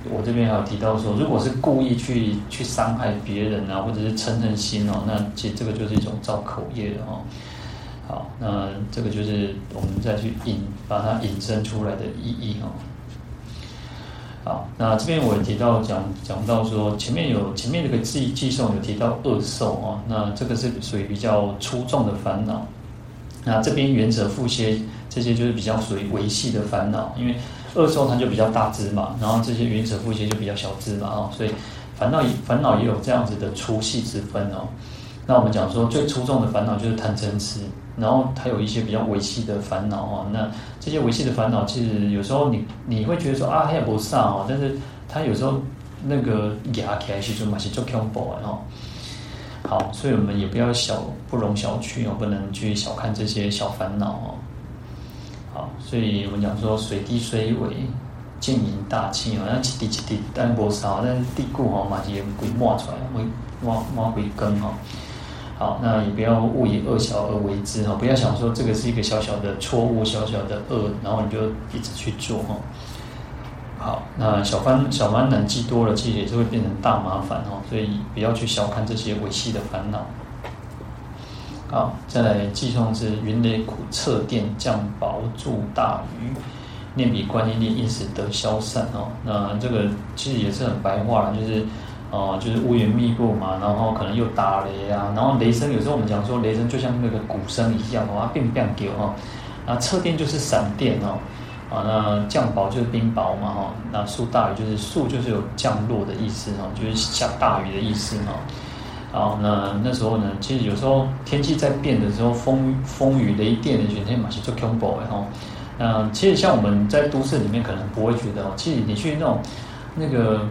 我这边还有提到说，如果是故意去去伤害别人啊，或者是嗔恨心哦，那其实这个就是一种造口业的哦。好，那这个就是我们再去引把它引申出来的意义哦。好，那这边我也提到讲讲到说，前面有前面这个偈偈颂有提到恶受哦，那这个是属于比较粗重的烦恼。那这边原者覆歇这些就是比较属于微细的烦恼，因为。恶受它就比较大只嘛，然后这些原者覆歇就比较小只嘛，哦，所以烦恼烦恼也有这样子的粗细之分哦。那我们讲说最粗重的烦恼就是贪嗔痴，然后还有一些比较微细的烦恼哦。那这些微细的烦恼，其实有时候你你会觉得说啊，它也不上哦，但是它有时候那个压起来是就嘛是就恐怖的哦。好，所以我们也不要小不容小觑哦，不能去小看这些小烦恼哦。好，所以我们讲说水滴虽微，渐盈大器哦。那一滴一滴，但不少，但是地固哈嘛，也会冒出来，会冒冒会根哈。好，那也不要误以恶小而为之哈，不要想说这个是一个小小的错误，小小的恶，然后你就一直去做哈。好，那小烦小烦恼积多了，其实也是会变成大麻烦哈。所以不要去小看这些微细的烦恼。好，再来偈颂是云雷苦侧电降薄助大雨，念彼观音力，应时得消散哦。那这个其实也是很白话了，就是哦、就是乌云密布嘛，然后可能又打雷啊，然后雷声有时候我们讲说雷声就像那个鼓声一样哦，变变丢哦。那侧电就是闪电哦，啊，那降雹就是冰雹嘛哈，那速大雨就是速就是有降落的意思哈，就是下大雨的意思哈。好，那那时候呢，其实有时候天气在变的时候，风风雨雷电的，全天马上就恐怖的哈。那其实像我们在都市里面可能不会觉得哦，其实你去那种那个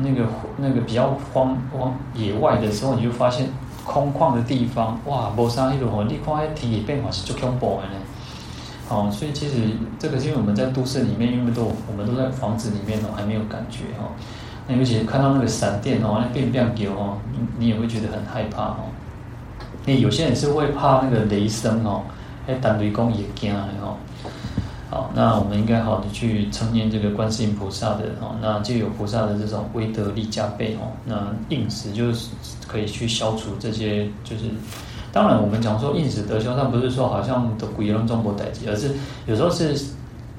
那个那个比较荒荒野外的时候，你就发现空旷的地方，哇，没啥那种哦，你看那天气变化是就恐怖的呢。好，所以其实这个是因为我们在都市里面，因为都我们都在房子里面哦，还没有感觉哈。那尤其是看到那个闪电哦，那变变叫哦，你你也会觉得很害怕哦。那有些人是会怕那个雷声哦，哎，但雷公也惊的哦。好，那我们应该好的去称念这个观世音菩萨的哦，那就有菩萨的这种威德力加倍哦。那应时就是可以去消除这些，就是当然我们讲说应时得消，但不是说好像都鬼龙中国代际，而是有时候是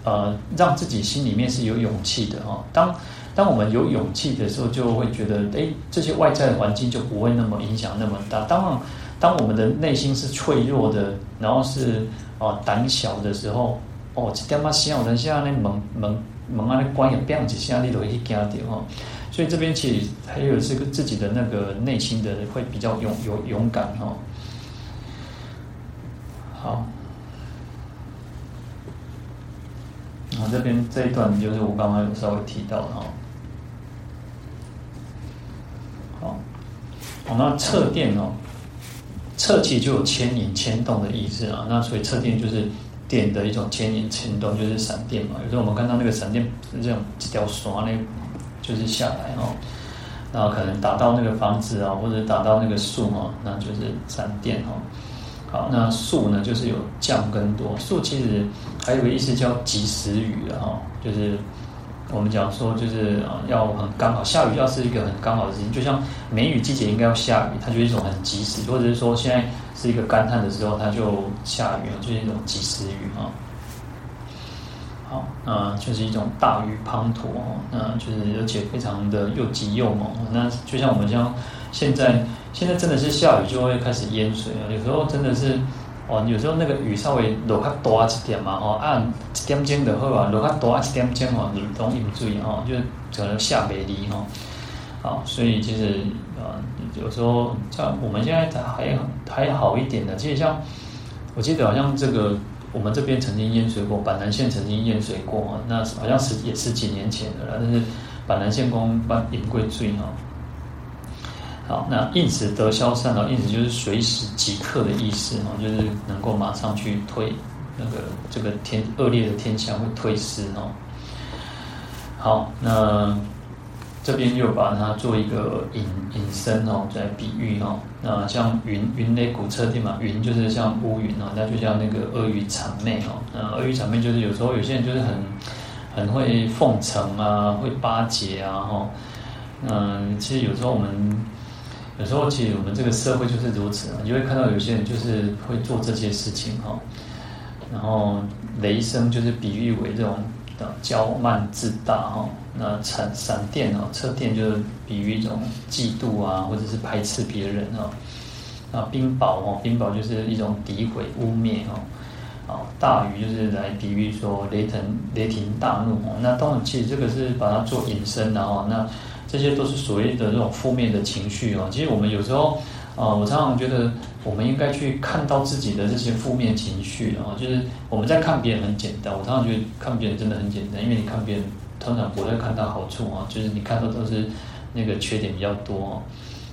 呃让自己心里面是有勇气的哦。当当我们有勇气的时候，就会觉得，哎，这些外在的环境就不会那么影响那么大。当然当我们的内心是脆弱的，然后是哦胆小的时候，哦，这点嘛，像有人像那门门门啊，那关也变几下，你都会去惊掉哈。所以这边其实还有这个自己的那个内心的会比较勇勇勇敢哈。好，然后这边这一段就是我刚刚有稍微提到的哈。哦，那侧垫哦，侧其实就有牵引、牵动的意思啊。那所以侧垫就是电的一种牵引、牵动，就是闪电嘛。有时候我们看到那个闪电是这种几条刷那，就是下来哦，然后可能打到那个房子啊，或者打到那个树哦，那就是闪电哦。好，那树呢，就是有降跟多。树其实还有个意思叫及时雨的哈，就是。我们讲说，就是啊，要很刚好下雨，要是一个很刚好的事情，就像梅雨季节应该要下雨，它就是一种很及时，或者是说现在是一个干旱的时候，它就下雨了，就是一种及时雨啊。好，那就是一种大雨滂沱，那就是而且非常的又急又猛。那就像我们像现在，现在真的是下雨就会开始淹水啊。有时候真的是哦，有时候那个雨稍微落较大一点嘛，哦，按一点钟就好啊，落较大一点钟哦，容易不注意哦，就可能下北离哦。好，所以其实啊，有时候像我们现在还还好一点的，其实像我记得好像这个。我们这边曾经淹水过，板南线曾经淹水过，那好像是也是几年前的了。但是板南线公办引归罪哈。好，那应时得消散哦，应时就是随时即刻的意思哈，就是能够马上去退那个这个天恶劣的天象会退失哈。好，那。这边又把它做一个引引申哦，在比喻哦，那像云云雷鼓彻天嘛，云就是像乌云哦，那就像那个阿谀谄媚哦，那阿谀谄媚就是有时候有些人就是很很会奉承啊，会巴结啊哈，嗯，其实有时候我们有时候其实我们这个社会就是如此啊，你会看到有些人就是会做这些事情哈，然后雷声就是比喻为这种。骄慢自大哈，那闪闪电哦，车电就是比喻一种嫉妒啊，或者是排斥别人哦。啊，冰雹哦，冰雹就是一种诋毁污蔑哦。哦，大雨就是来比喻说雷腾雷霆大怒哦。那当然，其实这个是把它做引申的哦，那这些都是所谓的这种负面的情绪哦。其实我们有时候。啊，我常常觉得我们应该去看到自己的这些负面情绪啊，就是我们在看别人很简单，我常常觉得看别人真的很简单，因为你看别人通常不会看到好处啊，就是你看到都是那个缺点比较多，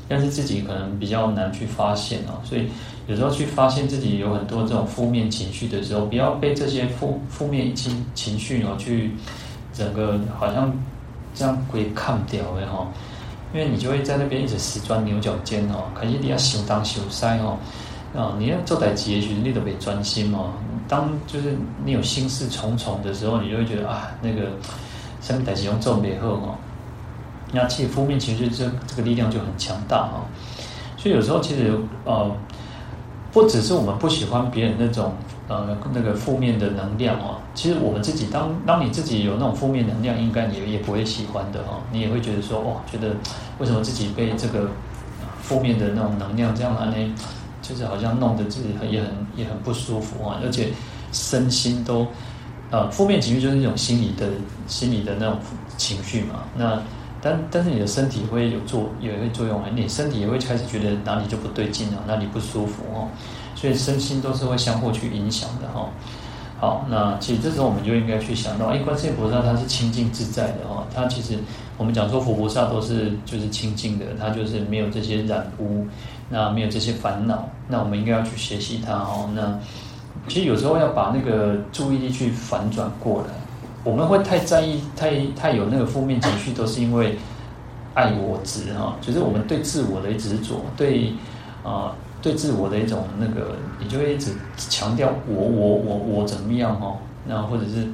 但是自己可能比较难去发现啊，所以有时候去发现自己有很多这种负面情绪的时候，不要被这些负负面情情绪哦去整个好像这样可以看掉的哈。因为你就会在那边一直死钻牛角尖哦，可是你要想当想西哦，啊，你要做代志，也许你都别专心哦。当就是你有心事重重的时候，你就会觉得啊，那个什么代志用做别好哦。那其实负面情绪这这个力量就很强大哈。所以有时候其实呃，不只是我们不喜欢别人那种。呃，那个负面的能量哦，其实我们自己当当你自己有那种负面能量，应该也也不会喜欢的哈。你也会觉得说，哦，觉得为什么自己被这个负面的那种能量这样呢？就是好像弄得自己很也很也很不舒服啊，而且身心都呃，负面情绪就是一种心理的心理的那种情绪嘛。那但但是你的身体会有作也会作用啊，你身体也会开始觉得哪里就不对劲了，哪里不舒服哦。所以身心都是会相互去影响的哈。好，那其实这时候我们就应该去想到，哎，观世音菩萨他是清净自在的哈。他其实我们讲说佛菩萨都是就是清净的，他就是没有这些染污，那没有这些烦恼。那我们应该要去学习他哈。那其实有时候要把那个注意力去反转过来。我们会太在意、太太有那个负面情绪，都是因为爱我执哈，就是我们对自我的执着，对啊。对自我的一种那个，你就会一直强调我我我我怎么样哈？那或者是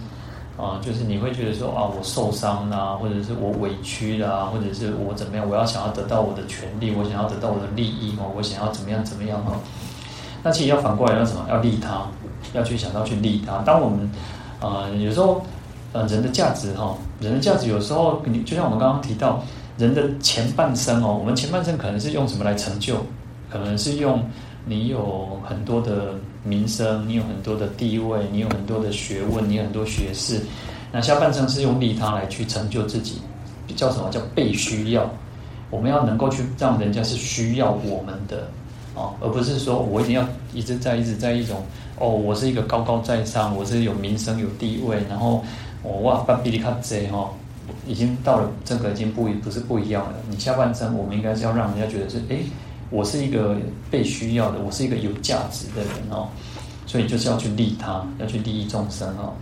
啊，就是你会觉得说啊，我受伤啦，或者是我委屈啦，或者是我怎么样？我要想要得到我的权利，我想要得到我的利益哦，我想要怎么样怎么样哈？那其实要反过来要什么？要利他，要去想到去利他。当我们啊，有时候呃，人的价值哈，人的价值有时候你就像我们刚刚提到，人的前半生哦，我们前半生可能是用什么来成就？可能是用你有很多的名声，你有很多的地位，你有很多的学问，你有很多学识。那下半生是用利他来去成就自己，叫什么叫被需要？我们要能够去让人家是需要我们的哦，而不是说我一定要一直在一直在一种哦，我是一个高高在上，我是有名声有地位，然后我哇巴比利卡贼哈，已经到了这个已经不不是不一样了。你下半生我们应该是要让人家觉得是哎。我是一个被需要的，我是一个有价值的人哦，所以就是要去利他，要去利益众生哦。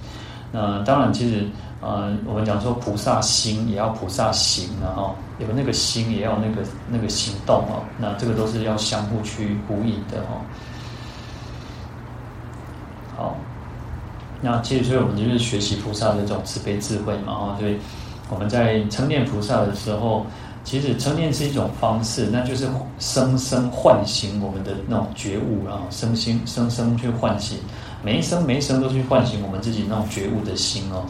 那当然，其实呃，我们讲说菩萨心也要菩萨行啊，哈，有那个心也要那个那个行动哦。那这个都是要相互去呼应的哦。好，那其实所以我们就是学习菩萨的这种慈悲智慧嘛，哈，所以我们在称念菩萨的时候。其实称念是一种方式，那就是生生唤醒我们的那种觉悟啊，生心生生去唤醒每一声每一声都去唤醒我们自己那种觉悟的心哦。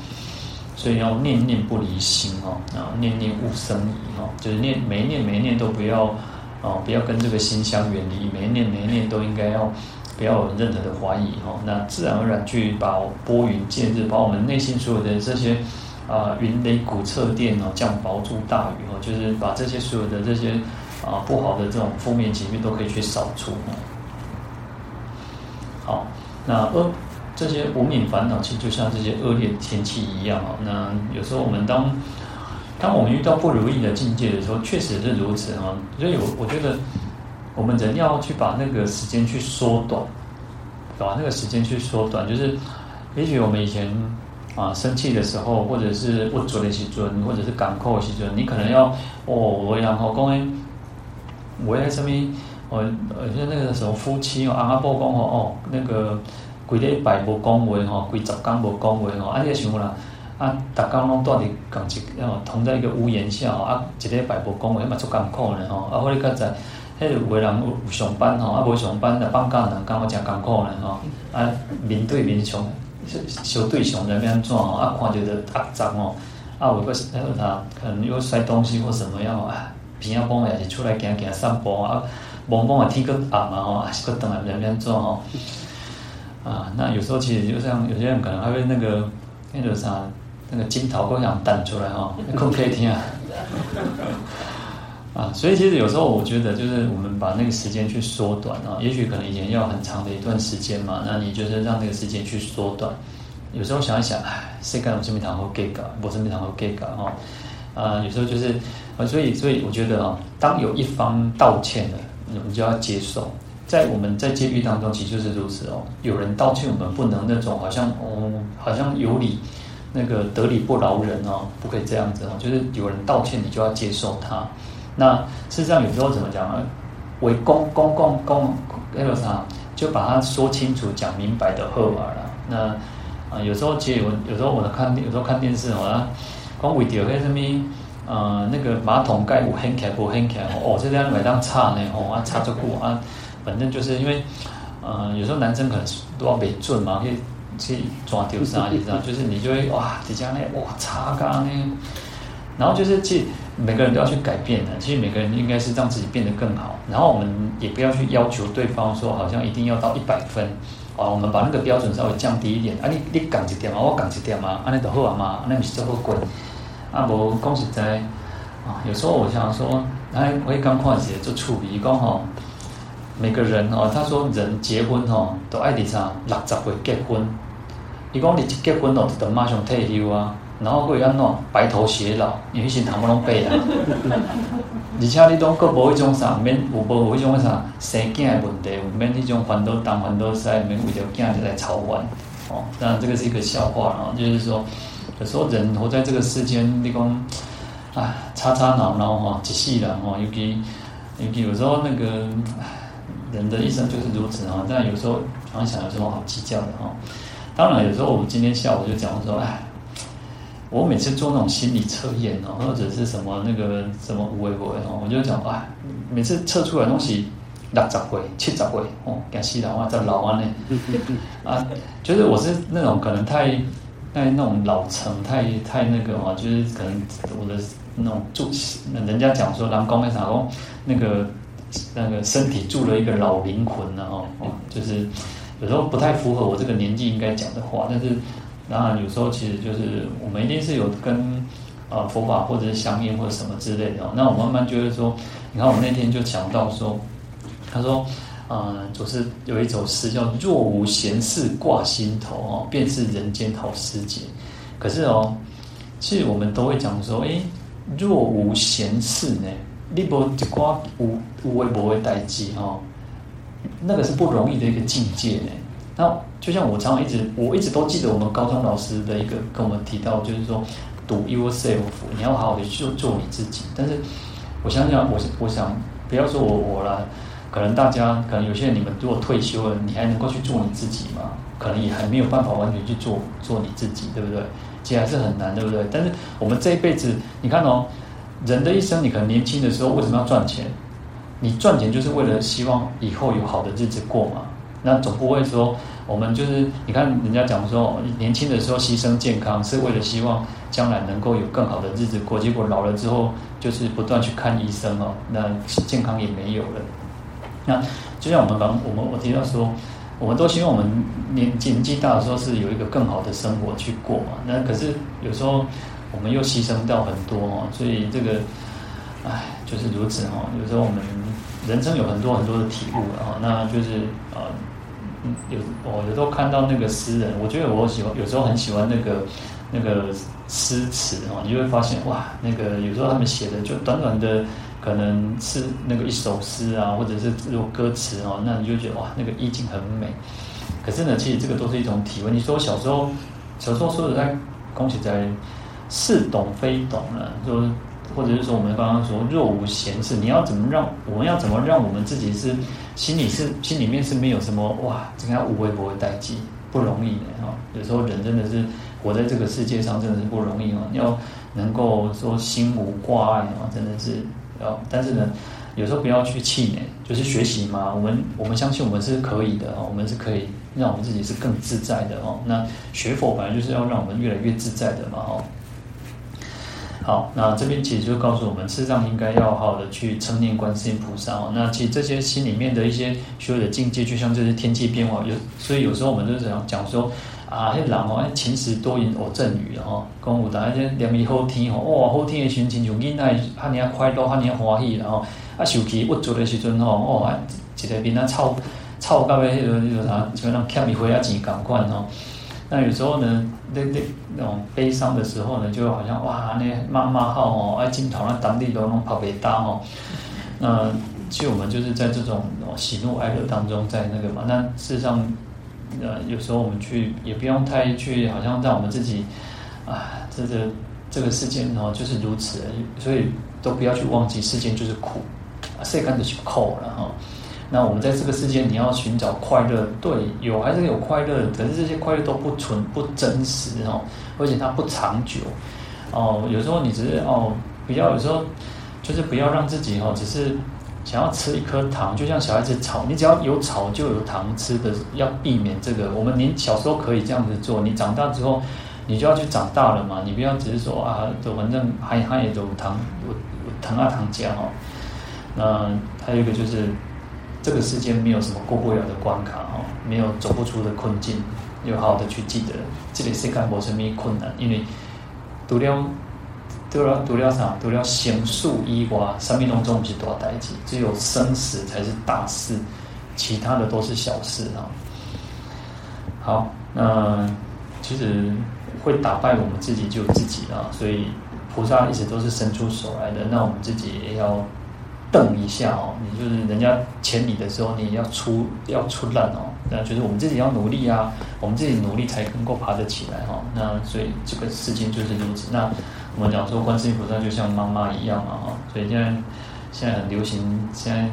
所以要念念不离心哦，啊，念念勿生疑哦，就是念每一念每一念都不要哦，不要跟这个心相远离，每一念每一念都应该要不要有任何的怀疑哦，那自然而然去把拨云见日，把我们内心所有的这些啊云雷鼓掣电哦，降雹助大雨哦，就是把这些所有的这些啊不好的这种负面情绪都可以去扫除哦。好，那呃。这些无明烦恼，其实就像这些恶劣天气一样啊。那有时候我们当当我们遇到不如意的境界的时候，确实是如此啊。所以我我觉得，我们人要去把那个时间去缩短，把那个时间去缩短。就是，也许我们以前啊生气的时候，或者是不足的时阵，或者是港口的时阵，你可能要哦，我然后讲诶，我在这边，我呃像那个什么夫妻哦，阿阿婆讲哦哦那个。规礼拜无讲话吼，规十天无讲话吼，啊你想啦，啊，逐工拢住伫共一哦，同在一个屋檐下吼，啊，一礼拜无讲话，迄嘛足艰苦呢吼，啊，我哩较知，迄有个人有上班吼，啊无上班，啊放假两工，我真艰苦呢吼，啊，面对面上，小对象在边怎吼，啊，看着就压杂哦，啊，有个那个啥，可能又摔东西或什么样啊，平啊讲也是出来行行散步啊，蒙蒙啊天个暗嘛吼，还是个等来边边怎吼。啊，那有时候其实就像有些人可能还会那个那个啥，那个金桃都想弹出来哈，空可以听啊。啊，所以其实有时候我觉得，就是我们把那个时间去缩短啊，也许可能以前要很长的一段时间嘛，那你就是让那个时间去缩短。有时候想一想，哎，谁干我这么长好给搞，我这么长好给搞哈。啊，有时候就是，所以所以我觉得啊，当有一方道歉了，我们就要接受。在我们在戒律当中，其实就是如此哦。有人道歉，我们不能那种好像哦，好像有理，那个得理不饶人哦，不可以这样子哦。就是有人道歉，你就要接受他。那事实上有时候怎么讲呢？为公公共公那个啥，就把它说清楚、讲明白的话了。那啊，有时候其实有有时候我看，有时候看电视哦，讲为着那什么呃那个马桶盖有掀开不掀开哦，这样来当擦呢哦啊擦着过啊。反正就是因为，呃，有时候男生可能都要没准嘛，可以去抓丢啥，你知道？就是你就会哇，底下那哇擦干呢，然后就是去每个人都要去改变的，其实每个人应该是让自己变得更好。然后我们也不要去要求对方说，好像一定要到一百分啊。我们把那个标准稍微降低一点啊，你你讲一点嘛，我讲一点嘛，安尼就好啊嘛，那不是就好滚啊？无讲实在啊，有时候我想说，哎，我也刚看些做处理讲吼。每个人哦，他说人结婚哦，都爱点啥六十岁结婚。伊讲你一结婚哦，就马上退休啊，然后会要弄白头偕老，你去心谈不拢白啊。而且你都阁无迄种啥，免有无迄种啥生囝的问题，免迄种烦恼东烦恼西，免为着囝就来操烦哦。当然这个是一个笑话啊，就是说有时候人活在这个世间，你讲啊，吵吵闹闹哈，一世人哦，尤其尤其有时候那个。人的一生就是如此哈，但有时候常想有什么好计较的哈。当然，有时候我们今天下午就讲说，哎，我每次做那种心理测验哦，或者是什么那个什么无为不为哦，我就讲啊，每次测出来东西六十岁、七十岁哦，讲死老话叫老安呢啊，就是我是那种可能太太那种老成，太太那个哦，就是可能我的那种住，那人家讲说，人讲为啥讲那个。那个身体住了一个老灵魂了哦，就是有时候不太符合我这个年纪应该讲的话，但是当然有时候其实就是我们一定是有跟啊佛法或者是相应或者什么之类的哦。那我慢慢觉得说，你看我那天就讲到说，他说啊，就是有一首诗叫“若无闲事挂心头哦，便是人间好时节”。可是哦，其实我们都会讲说，诶，若无闲事呢？你不一寡有有为无为代志哈，那个是不容易的一个境界呢。那就像我常常一直，我一直都记得我们高中老师的一个跟我们提到，就是说，do yourself，你要好好的去做你自己。但是我想想，我我想不要说我我啦，可能大家可能有些人你们如果退休了，你还能够去做你自己吗？可能也还没有办法完全去做做你自己，对不对？其实还是很难，对不对？但是我们这一辈子，你看哦。人的一生，你可能年轻的时候为什么要赚钱？你赚钱就是为了希望以后有好的日子过嘛。那总不会说我们就是你看人家讲说年轻的时候牺牲健康是为了希望将来能够有更好的日子过，结果老了之后就是不断去看医生哦，那健康也没有了。那就像我们刚我们我提到说，我们都希望我们年年纪大的时候是有一个更好的生活去过嘛。那可是有时候我们又牺牲掉很多哦，所以这个，唉，就是如此哦。有时候我们人生有很多很多的体悟啊，那就是呃，有我有时候看到那个诗人，我觉得我喜欢，有时候很喜欢那个那个诗词哦，你就会发现哇，那个有时候他们写的就短短的。可能是那个一首诗啊，或者是这种歌词哦，那你就觉得哇，那个意境很美。可是呢，其实这个都是一种体会。你说我小时候，小时候说的在恭喜在似懂非懂了，说或者是说我们刚刚说若无闲事，你要怎么让我们要怎么让我们自己是心里是心里面是没有什么哇，这样无微不会待机不容易的哈。有时候人真的是活在这个世界上真的是不容易哦，要能够说心无挂碍哦，真的是。哦，但是呢，有时候不要去气馁，就是学习嘛。我们我们相信我们是可以的哦，我们是可以让我们自己是更自在的哦。那学佛本来就是要让我们越来越自在的嘛哦。好，那这边其实就告诉我们，事实上应该要好好的去称念观世音菩萨哦。那其实这些心里面的一些所有的境界，就像这些天气变化，有所以有时候我们就是讲讲说。啊，迄人哦，晴时多云偶阵雨吼，讲有当阵连日好天吼，哇，好天的心情就囡仔哈尔快乐，哈尔欢喜然后啊，受气郁卒的时阵吼，哦，一个边啊臭臭到迄个迄个啥，像那欠伊花啊钱共款吼。那有时候呢，那那那种悲伤的时候呢，就好像哇，那妈妈好哦，啊，镜头那当地都能跑北大哦。那其实我们就是在这种喜怒哀乐当中，在那个嘛，那事实上。呃，有时候我们去也不用太去，好像让我们自己啊，这个这个世间哦，就是如此，所以都不要去忘记世间就是苦，谁干的去扣了哈。那我们在这个世间，你要寻找快乐，对，有还是有快乐，可是这些快乐都不纯不真实哦，而且它不长久哦。有时候你只是哦，不要有时候就是不要让自己哦，只是。想要吃一颗糖，就像小孩子草，你只要有草就有糖吃的，要避免这个。我们您小时候可以这样子做，你长大之后，你就要去长大了嘛。你不要只是说啊，反正还还有糖，有糖啊糖浆哦。那还有一个就是，这个世间没有什么过不了的关卡哦，没有走不出的困境，要好好的去记得，这里是干没什么困难，因为读了。读了读了啥？读了生死以外，生命当中不是大代志，只有生死才是大事，其他的都是小事啊。好，那其实会打败我们自己就自己啊，所以菩萨一直都是伸出手来的。那我们自己也要瞪一下哦，你就是人家欠你的时候，你也要出要出烂哦。那就是我们自己要努力啊，我们自己努力才能够爬得起来哈。那所以这个事情就是如此。那。我们讲说，观世音菩萨就像妈妈一样嘛，哈，所以现在现在很流行，现在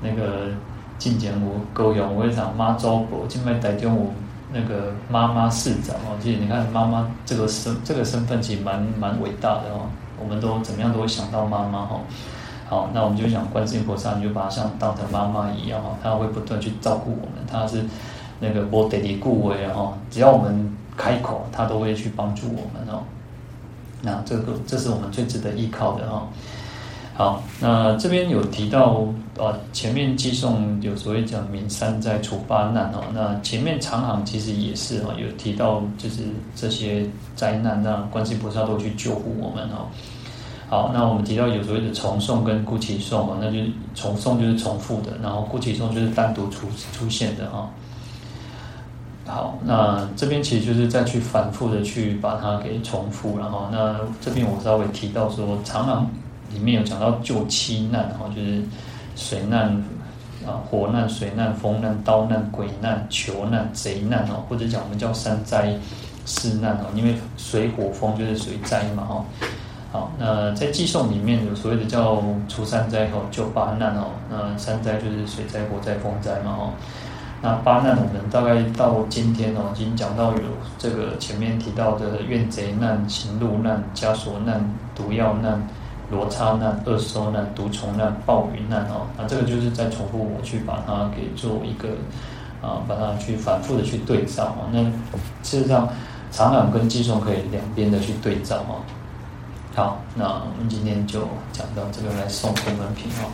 那个进讲我高雄，我会讲妈祖婆，今麦台中我那个妈妈市长哦，其实你看妈妈这个身这个身份其实蛮蛮伟大的哦，我们都怎么样都会想到妈妈哈。好，那我们就讲观世音菩萨，你就把它像当成妈妈一样哈，他会不断去照顾我们，他是那个波德里顾威哈，只要我们开口，他都会去帮助我们哦。那这个这是我们最值得依靠的哈。好，那这边有提到呃，前面寄送有所谓讲愍三灾除八难哦。那前面长行其实也是哈，有提到就是这些灾难，那观世音菩萨都去救护我们哦。好，那我们提到有所谓的重诵跟顾其诵嘛，那就是重诵就是重复的，然后顾其诵就是单独出出现的哈。好，那这边其实就是再去反复的去把它给重复，然后那这边我稍微提到说，长行里面有讲到救七难，然后就是水难啊、火难、水难、风难、刀难、鬼难、囚难、贼难哦，或者讲我们叫三灾四难哦，因为水火风就是水灾嘛哦。好，那在寄送里面有所谓的叫除三灾哦，救八难哦，那三灾就是水灾、火灾、风灾嘛哦。那八难，我们大概到今天哦，已经讲到有这个前面提到的怨贼难、行路难、枷锁难、毒药难、罗刹难、恶兽难、毒虫难、暴雨难哦。那这个就是在重复我去把它给做一个啊，把它去反复的去对照啊。那事实上，长朗跟寄送可以两边的去对照啊。好，那我们今天就讲到这个，来诵普门品哦。